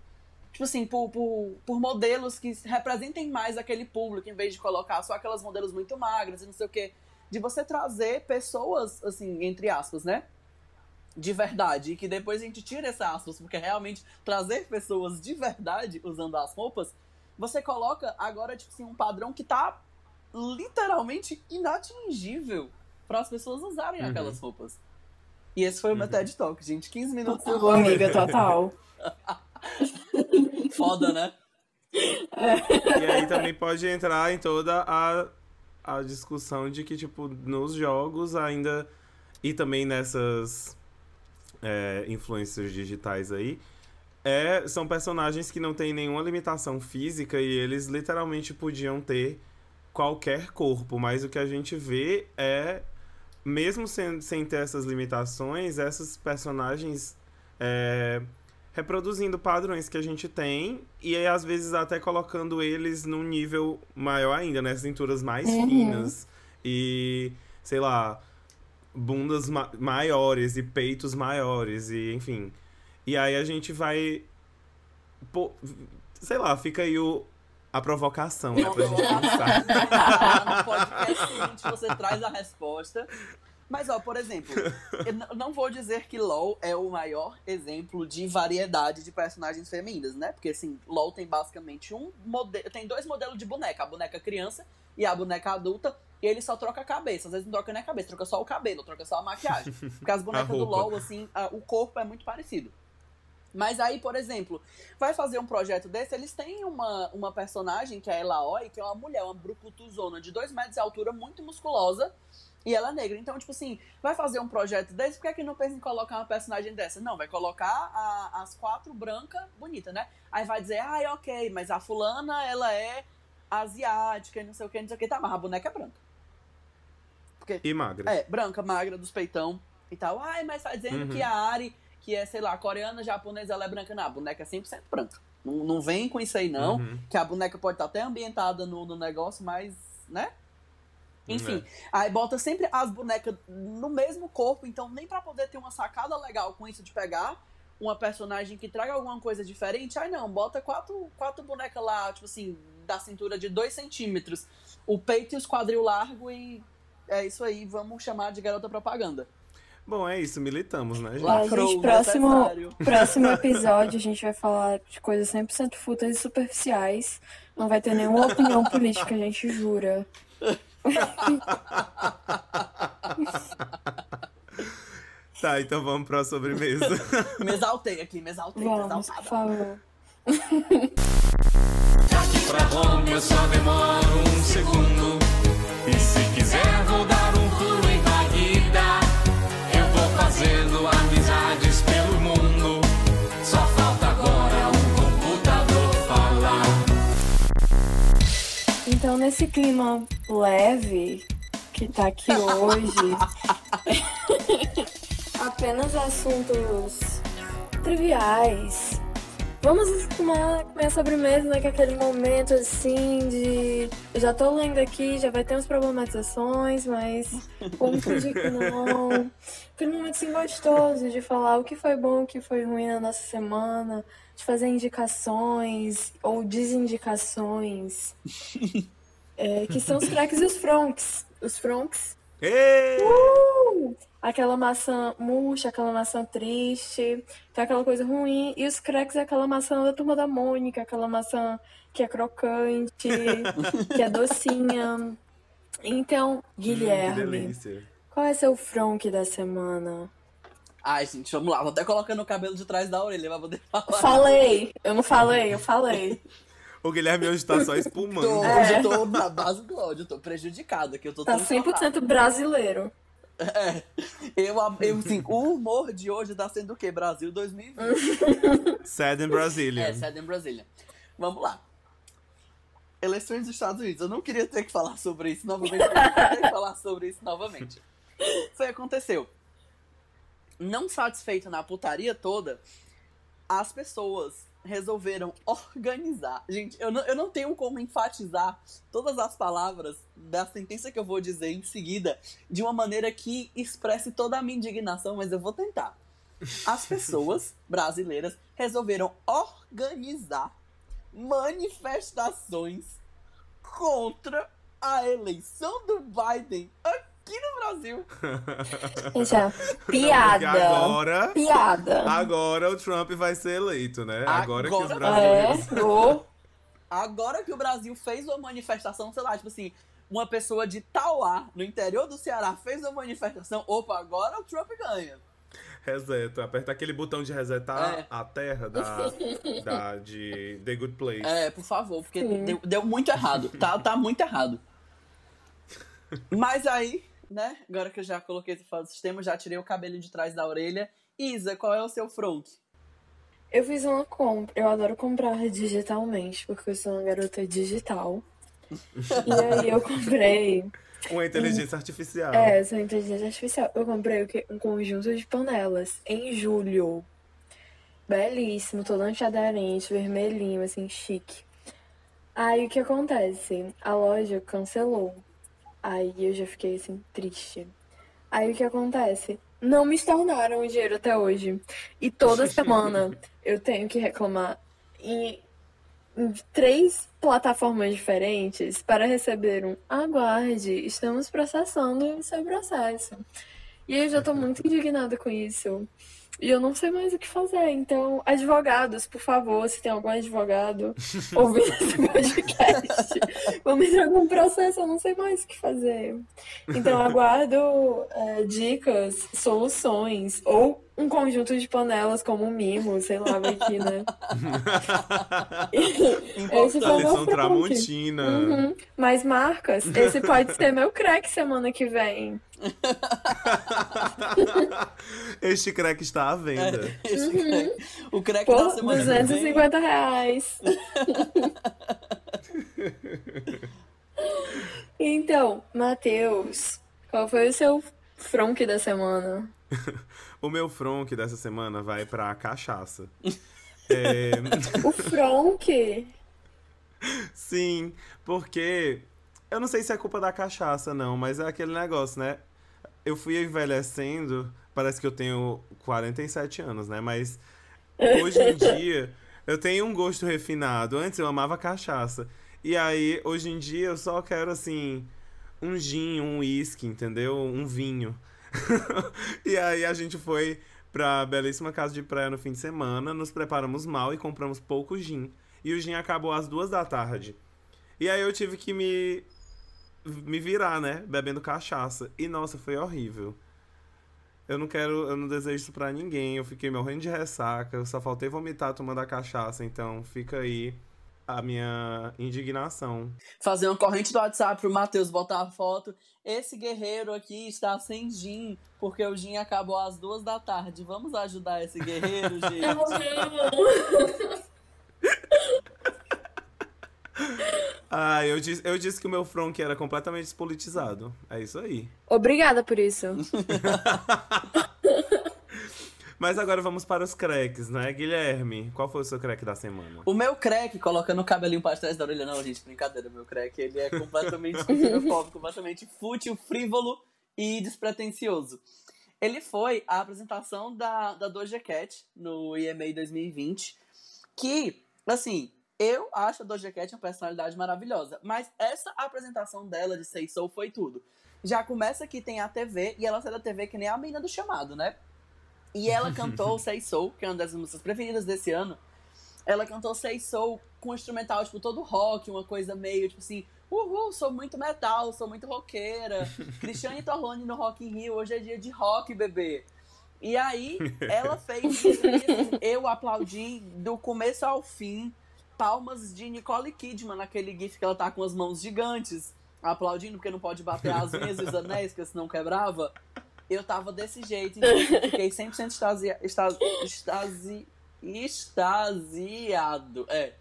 tipo assim, por, por, por modelos que representem mais aquele público, em vez de colocar só aquelas modelos muito magras e não sei o quê. De você trazer pessoas, assim, entre aspas, né? De verdade. E que depois a gente tira essa aspas, porque realmente trazer pessoas de verdade usando as roupas, você coloca agora, tipo assim, um padrão que tá literalmente inatingível para as pessoas usarem Uhum. aquelas roupas. E esse foi o meu Uhum. TED Talk, gente. 15 minutos eu Ô, amiga, total. Foda, né? E aí também pode entrar em toda a, a discussão de que, tipo, nos jogos ainda. E também nessas é, influencers digitais aí. É, são personagens que não têm nenhuma limitação física e eles literalmente podiam ter qualquer corpo, mas o que a gente vê é, mesmo sem, sem ter essas limitações, esses personagens é, reproduzindo padrões que a gente tem e aí, às vezes até colocando eles num nível maior ainda, né? Cinturas mais Uhum. finas e, sei lá, bundas ma- maiores e peitos maiores e enfim. E aí a gente vai. pô, sei lá, fica aí o, a provocação, né? Pra gente pensar. No podcast seguinte você traz a resposta. Mas, ó, por exemplo, eu não vou dizer que LOL é o maior exemplo de variedade de personagens femininas, né? Porque, assim, LOL tem basicamente um modelo. Tem dois modelos de boneca: a boneca criança e a boneca adulta. E ele só troca a cabeça. Às vezes não troca nem a cabeça, troca só o cabelo, troca só a maquiagem. Porque as bonecas do. LOL, assim, a- o corpo é muito parecido. Mas aí, por exemplo, vai fazer um projeto desse, eles têm uma, uma personagem, que é a Elaoi, que é uma mulher, uma brucutuzona de 2 metros de altura, muito musculosa, e ela é negra. Então, tipo assim, vai fazer um projeto desse, por que, é que não pensa em colocar uma personagem dessa? Não, vai colocar a- as quatro brancas, bonita, né? Aí vai dizer, ai, ok, mas a fulana, ela é asiática, e não sei o que, não sei o que, tá, mas a boneca é branca. Porque E magra. é, branca, magra, dos peitão e tal. Ai, mas tá dizendo Uhum. que a Ari, que é, sei lá, coreana, japonesa, ela é branca. Não, a boneca é 100% branca. Não, não vem com isso aí, não. Uhum. Que a boneca pode estar até ambientada no, no negócio, mas, né? Enfim, É. aí bota sempre as bonecas no mesmo corpo, então nem pra poder ter uma sacada legal com isso de pegar uma personagem que traga alguma coisa diferente, aí não, bota quatro, quatro bonecas lá, tipo assim, da cintura de 2 centímetros, o peito e os quadril largo e é isso aí, vamos chamar de garota propaganda. Bom, é isso, militamos, né, gente? Lá- Lacrou, gente, próximo-. Próximo episódio a gente vai falar de coisas 100% fúteis e superficiais. Não vai ter nenhuma opinião política, a gente jura. Tá, então vamos pra sobremesa. Me exaltei aqui, me exaltei, Vamos, por favor. Pra Roma eu só demoro um segundo. E se quiser vou dar um fazendo amizades pelo mundo. Só falta agora um computador falar. Então, nesse clima leve que tá aqui hoje, apenas assuntos triviais. Vamos tomar, comer a sobremesa? Que aquele momento assim de. Eu já tô lendo aqui, já vai ter umas problematizações, mas vamos fingir que não. Aquele momento assim gostoso de falar o que foi bom, o que foi ruim na nossa semana, de fazer indicações ou desindicações. É, que são os cracks e os fronks. Os fronks. Ê! Uh! Aquela maçã murcha, aquela maçã triste, que é aquela coisa ruim. E os cracks é aquela maçã da turma da Mônica, aquela maçã que é crocante, que é docinha. Então, Hum, que Guilherme, delícia. qual é seu fronk da semana? Ai, gente, vamos lá. Vou até colocando o cabelo de trás da orelha pra poder falar. Falei! Eu não falei, eu falei. O Guilherme hoje tá só espumando. Tô, É. Hoje eu tô na base do ódio, eu tô prejudicado aqui, eu tô Tá todo 100% brasileiro. É, eu, eu, assim, o humor de hoje tá sendo o quê? Brasil 2020. Sad in Brasília. É, Sad in Brasília. Vamos lá. Eleições dos Estados Unidos. Eu não queria ter que falar sobre isso novamente. Eu vou ter que falar sobre isso novamente. Foi aconteceu. Não satisfeito na putaria toda, as pessoas resolveram organizar. Gente, eu não, eu não tenho como enfatizar todas as palavras da sentença que eu vou dizer em seguida de uma maneira que expresse toda a minha indignação, mas eu vou tentar. As pessoas brasileiras resolveram organizar manifestações contra a eleição do Biden aqui no Brasil. Gente, é piada. agora, Piada. agora o Trump vai ser eleito, né? Agora, que os Agora- brasileiros. É. Agora que o Brasil fez uma manifestação, sei lá, tipo assim, uma pessoa de Tauá, no interior do Ceará, fez uma manifestação, opa, agora o Trump ganha. Reseta. Aperta aquele botão de resetar É. a terra da, da, de The Good Place. É, por favor, porque deu, deu muito errado. Tá, tá muito errado. Mas aí, né, agora que eu já coloquei esse fora do sistema, já tirei o cabelo de trás da orelha. Isa, qual é o seu front? Eu fiz uma compra. Eu adoro comprar digitalmente, porque eu sou uma garota digital. E aí eu comprei. Uma inteligência artificial. É, eu sou inteligência artificial. Eu comprei o quê? um conjunto de panelas em julho. Belíssimo, todo antiaderente, vermelhinho, assim, chique. Aí o que acontece? A loja cancelou. Aí eu já fiquei assim, triste. Aí o que acontece? Não me estornaram o dinheiro até hoje. E toda semana eu tenho que reclamar em, em três plataformas diferentes para receber um aguarde, estamos processando o seu processo. E eu já tô muito indignada com isso. E eu não sei mais o que fazer. Então, advogados, por favor, se tem algum advogado ouvindo esse podcast, vamos entrar num processo, eu não sei mais o que fazer. Então, aguardo é, dicas, soluções, ou um conjunto de panelas como um mimo, sei lá, vai que, né? Esse foi meu front. Tramontina. Uhum. Mas marcas, esse pode ser meu crack semana que vem. este crack está à venda. Esse crack. O crack da Por semana que vem. 250 reais. então, Matheus, qual foi o seu fronk da semana? O meu fronk dessa semana vai pra cachaça. É, O fronk? sim, porque eu não sei se é culpa da cachaça, não, mas é aquele negócio, né? Eu fui envelhecendo, parece que eu tenho 47 anos, né? Mas hoje em dia eu tenho um gosto refinado. Antes eu amava cachaça. E aí, hoje em dia, eu só quero assim. Um gin, um uísque, entendeu? Um vinho. e aí a gente foi pra belíssima casa de praia no fim de semana, nos preparamos mal e compramos pouco gin. E o gin acabou às duas da tarde. E aí eu tive que me me virar, né? Bebendo cachaça. E nossa, foi horrível. Eu não quero, eu não desejo isso pra ninguém. Eu fiquei morrendo de ressaca. Eu só faltei vomitar tomando a cachaça. Então fica aí a minha indignação. Fazer uma corrente do WhatsApp pro Matheus botar a foto. Esse guerreiro aqui está sem gin, porque o gin acabou às duas da tarde. Vamos ajudar esse guerreiro, gente. Ah, eu disse, eu disse que o meu fronk era completamente despolitizado. É isso aí. Obrigada por isso. Mas agora vamos para os cracks, né? Guilherme, qual foi o seu crack da semana? O meu crack, colocando o cabelinho pra trás da orelha, não, gente, brincadeira, meu crack, ele é completamente culturofóbico, completamente fútil, frívolo e despretensioso. Ele foi a apresentação da, da Doja Cat no EMA 2020, que, assim, eu acho a Doja Cat uma personalidade maravilhosa, mas essa apresentação dela de Say Soul foi tudo. Já começa que tem a TV, e ela sai da TV que nem a menina do chamado, né? E ela cantou Say Soul, que é uma das músicas preferidas desse ano. Ela cantou Say Soul com um instrumental, tipo, todo rock, uma coisa meio, tipo assim, uhul, sou muito metal, sou muito roqueira. Cristiane Torlone no Rock in Rio, hoje é dia de rock, bebê. E aí, ela fez isso, eu aplaudi do começo ao fim, palmas de Nicole Kidman, naquele gif que ela tá com as mãos gigantes, aplaudindo porque não pode bater as unhas e os anéis, porque senão quebrava. Eu tava desse jeito, então eu fiquei 100% extasia, extasi, extasi, extasiado. É,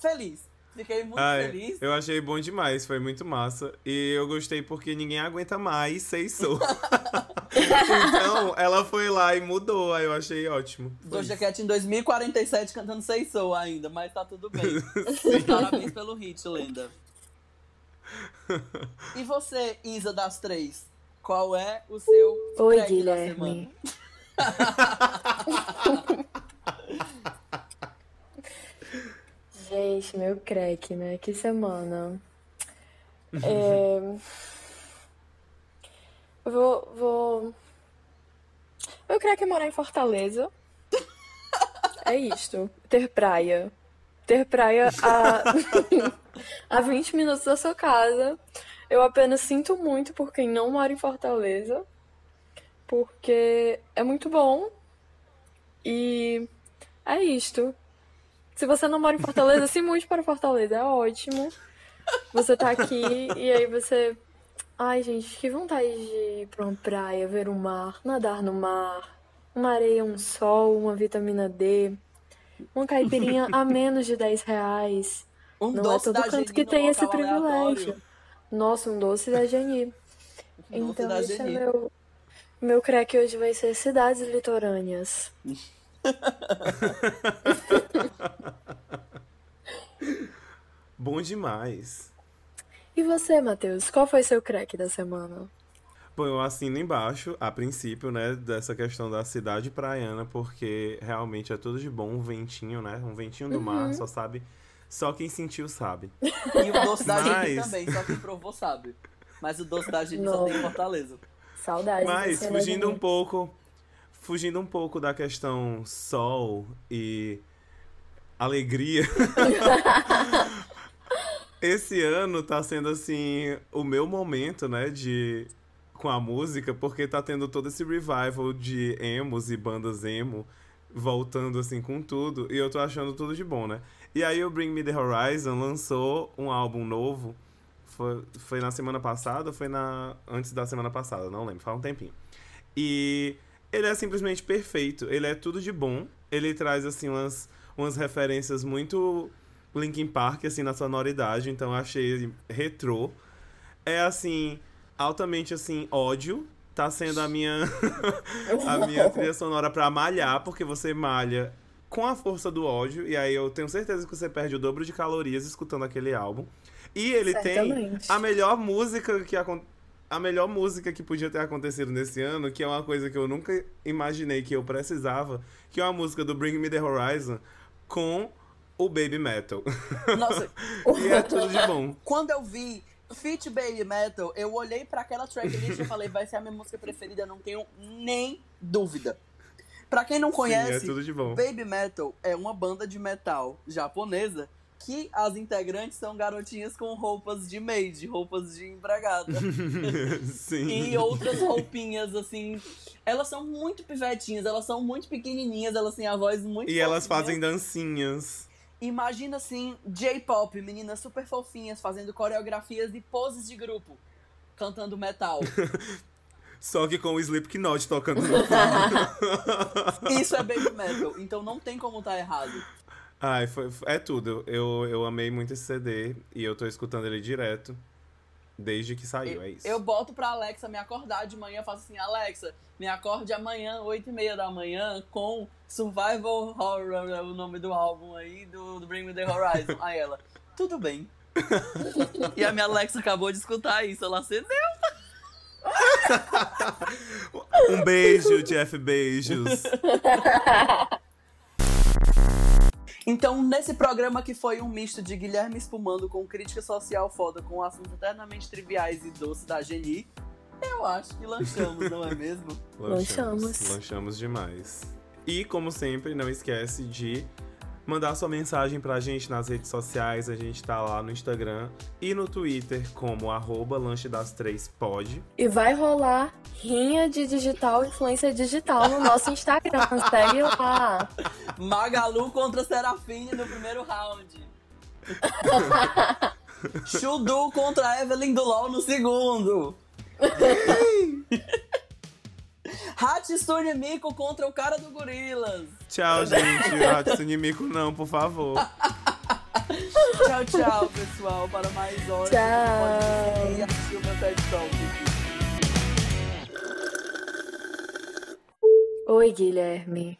feliz. Fiquei muito Ai, feliz. eu achei bom demais, foi muito massa. E eu gostei porque ninguém aguenta mais Say Soul. então, ela foi lá e mudou, aí eu achei ótimo. Doja. Cat em 2047 cantando Say Soul ainda, mas tá tudo bem. Parabéns pelo hit, lenda. E você, Isa das três? Qual é o seu Oi, crack da semana? Guilherme. Gente, meu crack, né? Que semana. É... Eu vou, vou. Meu crack é morar em Fortaleza. É isto. Ter praia. Ter praia a, a 20 minutos da sua casa. Eu apenas sinto muito por quem não mora em Fortaleza. Porque é muito bom. E é isto. Se você não mora em Fortaleza, se mude para Fortaleza, é ótimo. Você tá aqui e aí você. Ai, gente, que vontade de ir pra uma praia, ver o mar, nadar no mar, uma areia, um sol, uma vitamina D, uma caipirinha a menos de 10 reais. Um Não é doce todo da canto Geni que tem esse local aleatório. privilégio. Nossa, um doce da Geni. Um doce Então, da esse é Geni. meu. Meu crack hoje vai ser cidades litorâneas. Bom demais. E você, Matheus, qual foi seu crack da semana? Bom, eu assino embaixo, a princípio, né, dessa questão da cidade praiana, porque realmente é tudo de bom, um ventinho, né? Um ventinho do Uhum. mar, só sabe. Só quem sentiu sabe. E o doce da Mas- também, só quem provou sabe. Mas o doce da Geni só Não. tem em Fortaleza. Saudades. Mas fugindo um pouco, fugindo um pouco da questão sol e alegria. Esse ano tá sendo assim o meu momento, né, de com a música, porque tá tendo todo esse revival de emos e bandas emo voltando assim com tudo, e eu tô achando tudo de bom, né? E aí o Bring Me The Horizon lançou um álbum novo, foi, foi na semana passada foi na antes da semana passada, não lembro, faz um tempinho. E ele é simplesmente perfeito, ele é tudo de bom, ele traz assim umas, umas referências muito Linkin Park assim na sonoridade, então eu achei ele retrô. É assim, altamente assim ódio, tá sendo a minha a minha trilha sonora pra malhar, porque você malha com a força do ódio, e aí eu tenho certeza que você perde o dobro de calorias escutando aquele álbum. E ele tem Certamente. a melhor música que a melhor música que podia ter acontecido nesse ano, que é uma coisa que eu nunca imaginei que eu precisava, que é uma música do Bring Me The Horizon com o Baby Metal. Nossa, e é tudo de bom. quando eu vi Fit Baby Metal, eu olhei pra aquela tracklist e falei, vai ser a minha música preferida, não tenho nem dúvida. Pra quem não Sim, é conhece, de bom. Baby Metal é uma banda de metal japonesa que as integrantes são garotinhas com roupas de maid, roupas de empregada. Sim. e outras roupinhas, assim. Elas são muito pivetinhas, elas são muito pequenininhas, elas têm a voz muito E elas fofinha. fazem dancinhas. Imagina assim, J-pop, meninas super fofinhas fazendo coreografias e poses de grupo, cantando metal. Só que com o Slipknot tocando no. Isso é baby metal, então não tem como estar errado. Ai, foi, é tudo. Eu, eu amei muito esse CD e eu tô escutando ele direto desde que saiu, Eu, é isso. eu boto pra Alexa me acordar de manhã, faço assim, Alexa, me acorde amanhã, 8 e meia da manhã, com Survival Horror, é o nome do álbum aí, do, do Bring Me The Horizon. Aí ela, tudo bem. e a minha Alexa acabou de escutar isso, ela acendeu. Um beijo, Jeff Beijos. Então, nesse programa que foi um misto de Guilherme espumando com crítica social foda com assuntos eternamente triviais e doces da Geni, eu acho que lanchamos, não é mesmo? Lanchamos. Lanchamos demais. E, como sempre, não esquece de mandar sua mensagem pra gente nas redes sociais. A gente tá lá no Instagram e no Twitter como arroba lanche das três pode. E vai rolar rinha de digital, influência digital no nosso Instagram. Segue lá. Magalu contra Serafine no primeiro round. Chudu contra Evelyn do LOL no segundo. Hatsune Miku contra o cara do Gorilas. Tchau, gente. Hatsune Miku não, por favor. Tchau, tchau, pessoal. Para mais horas. Tchau. E assistir o meu TED Talk. Oi, Guilherme.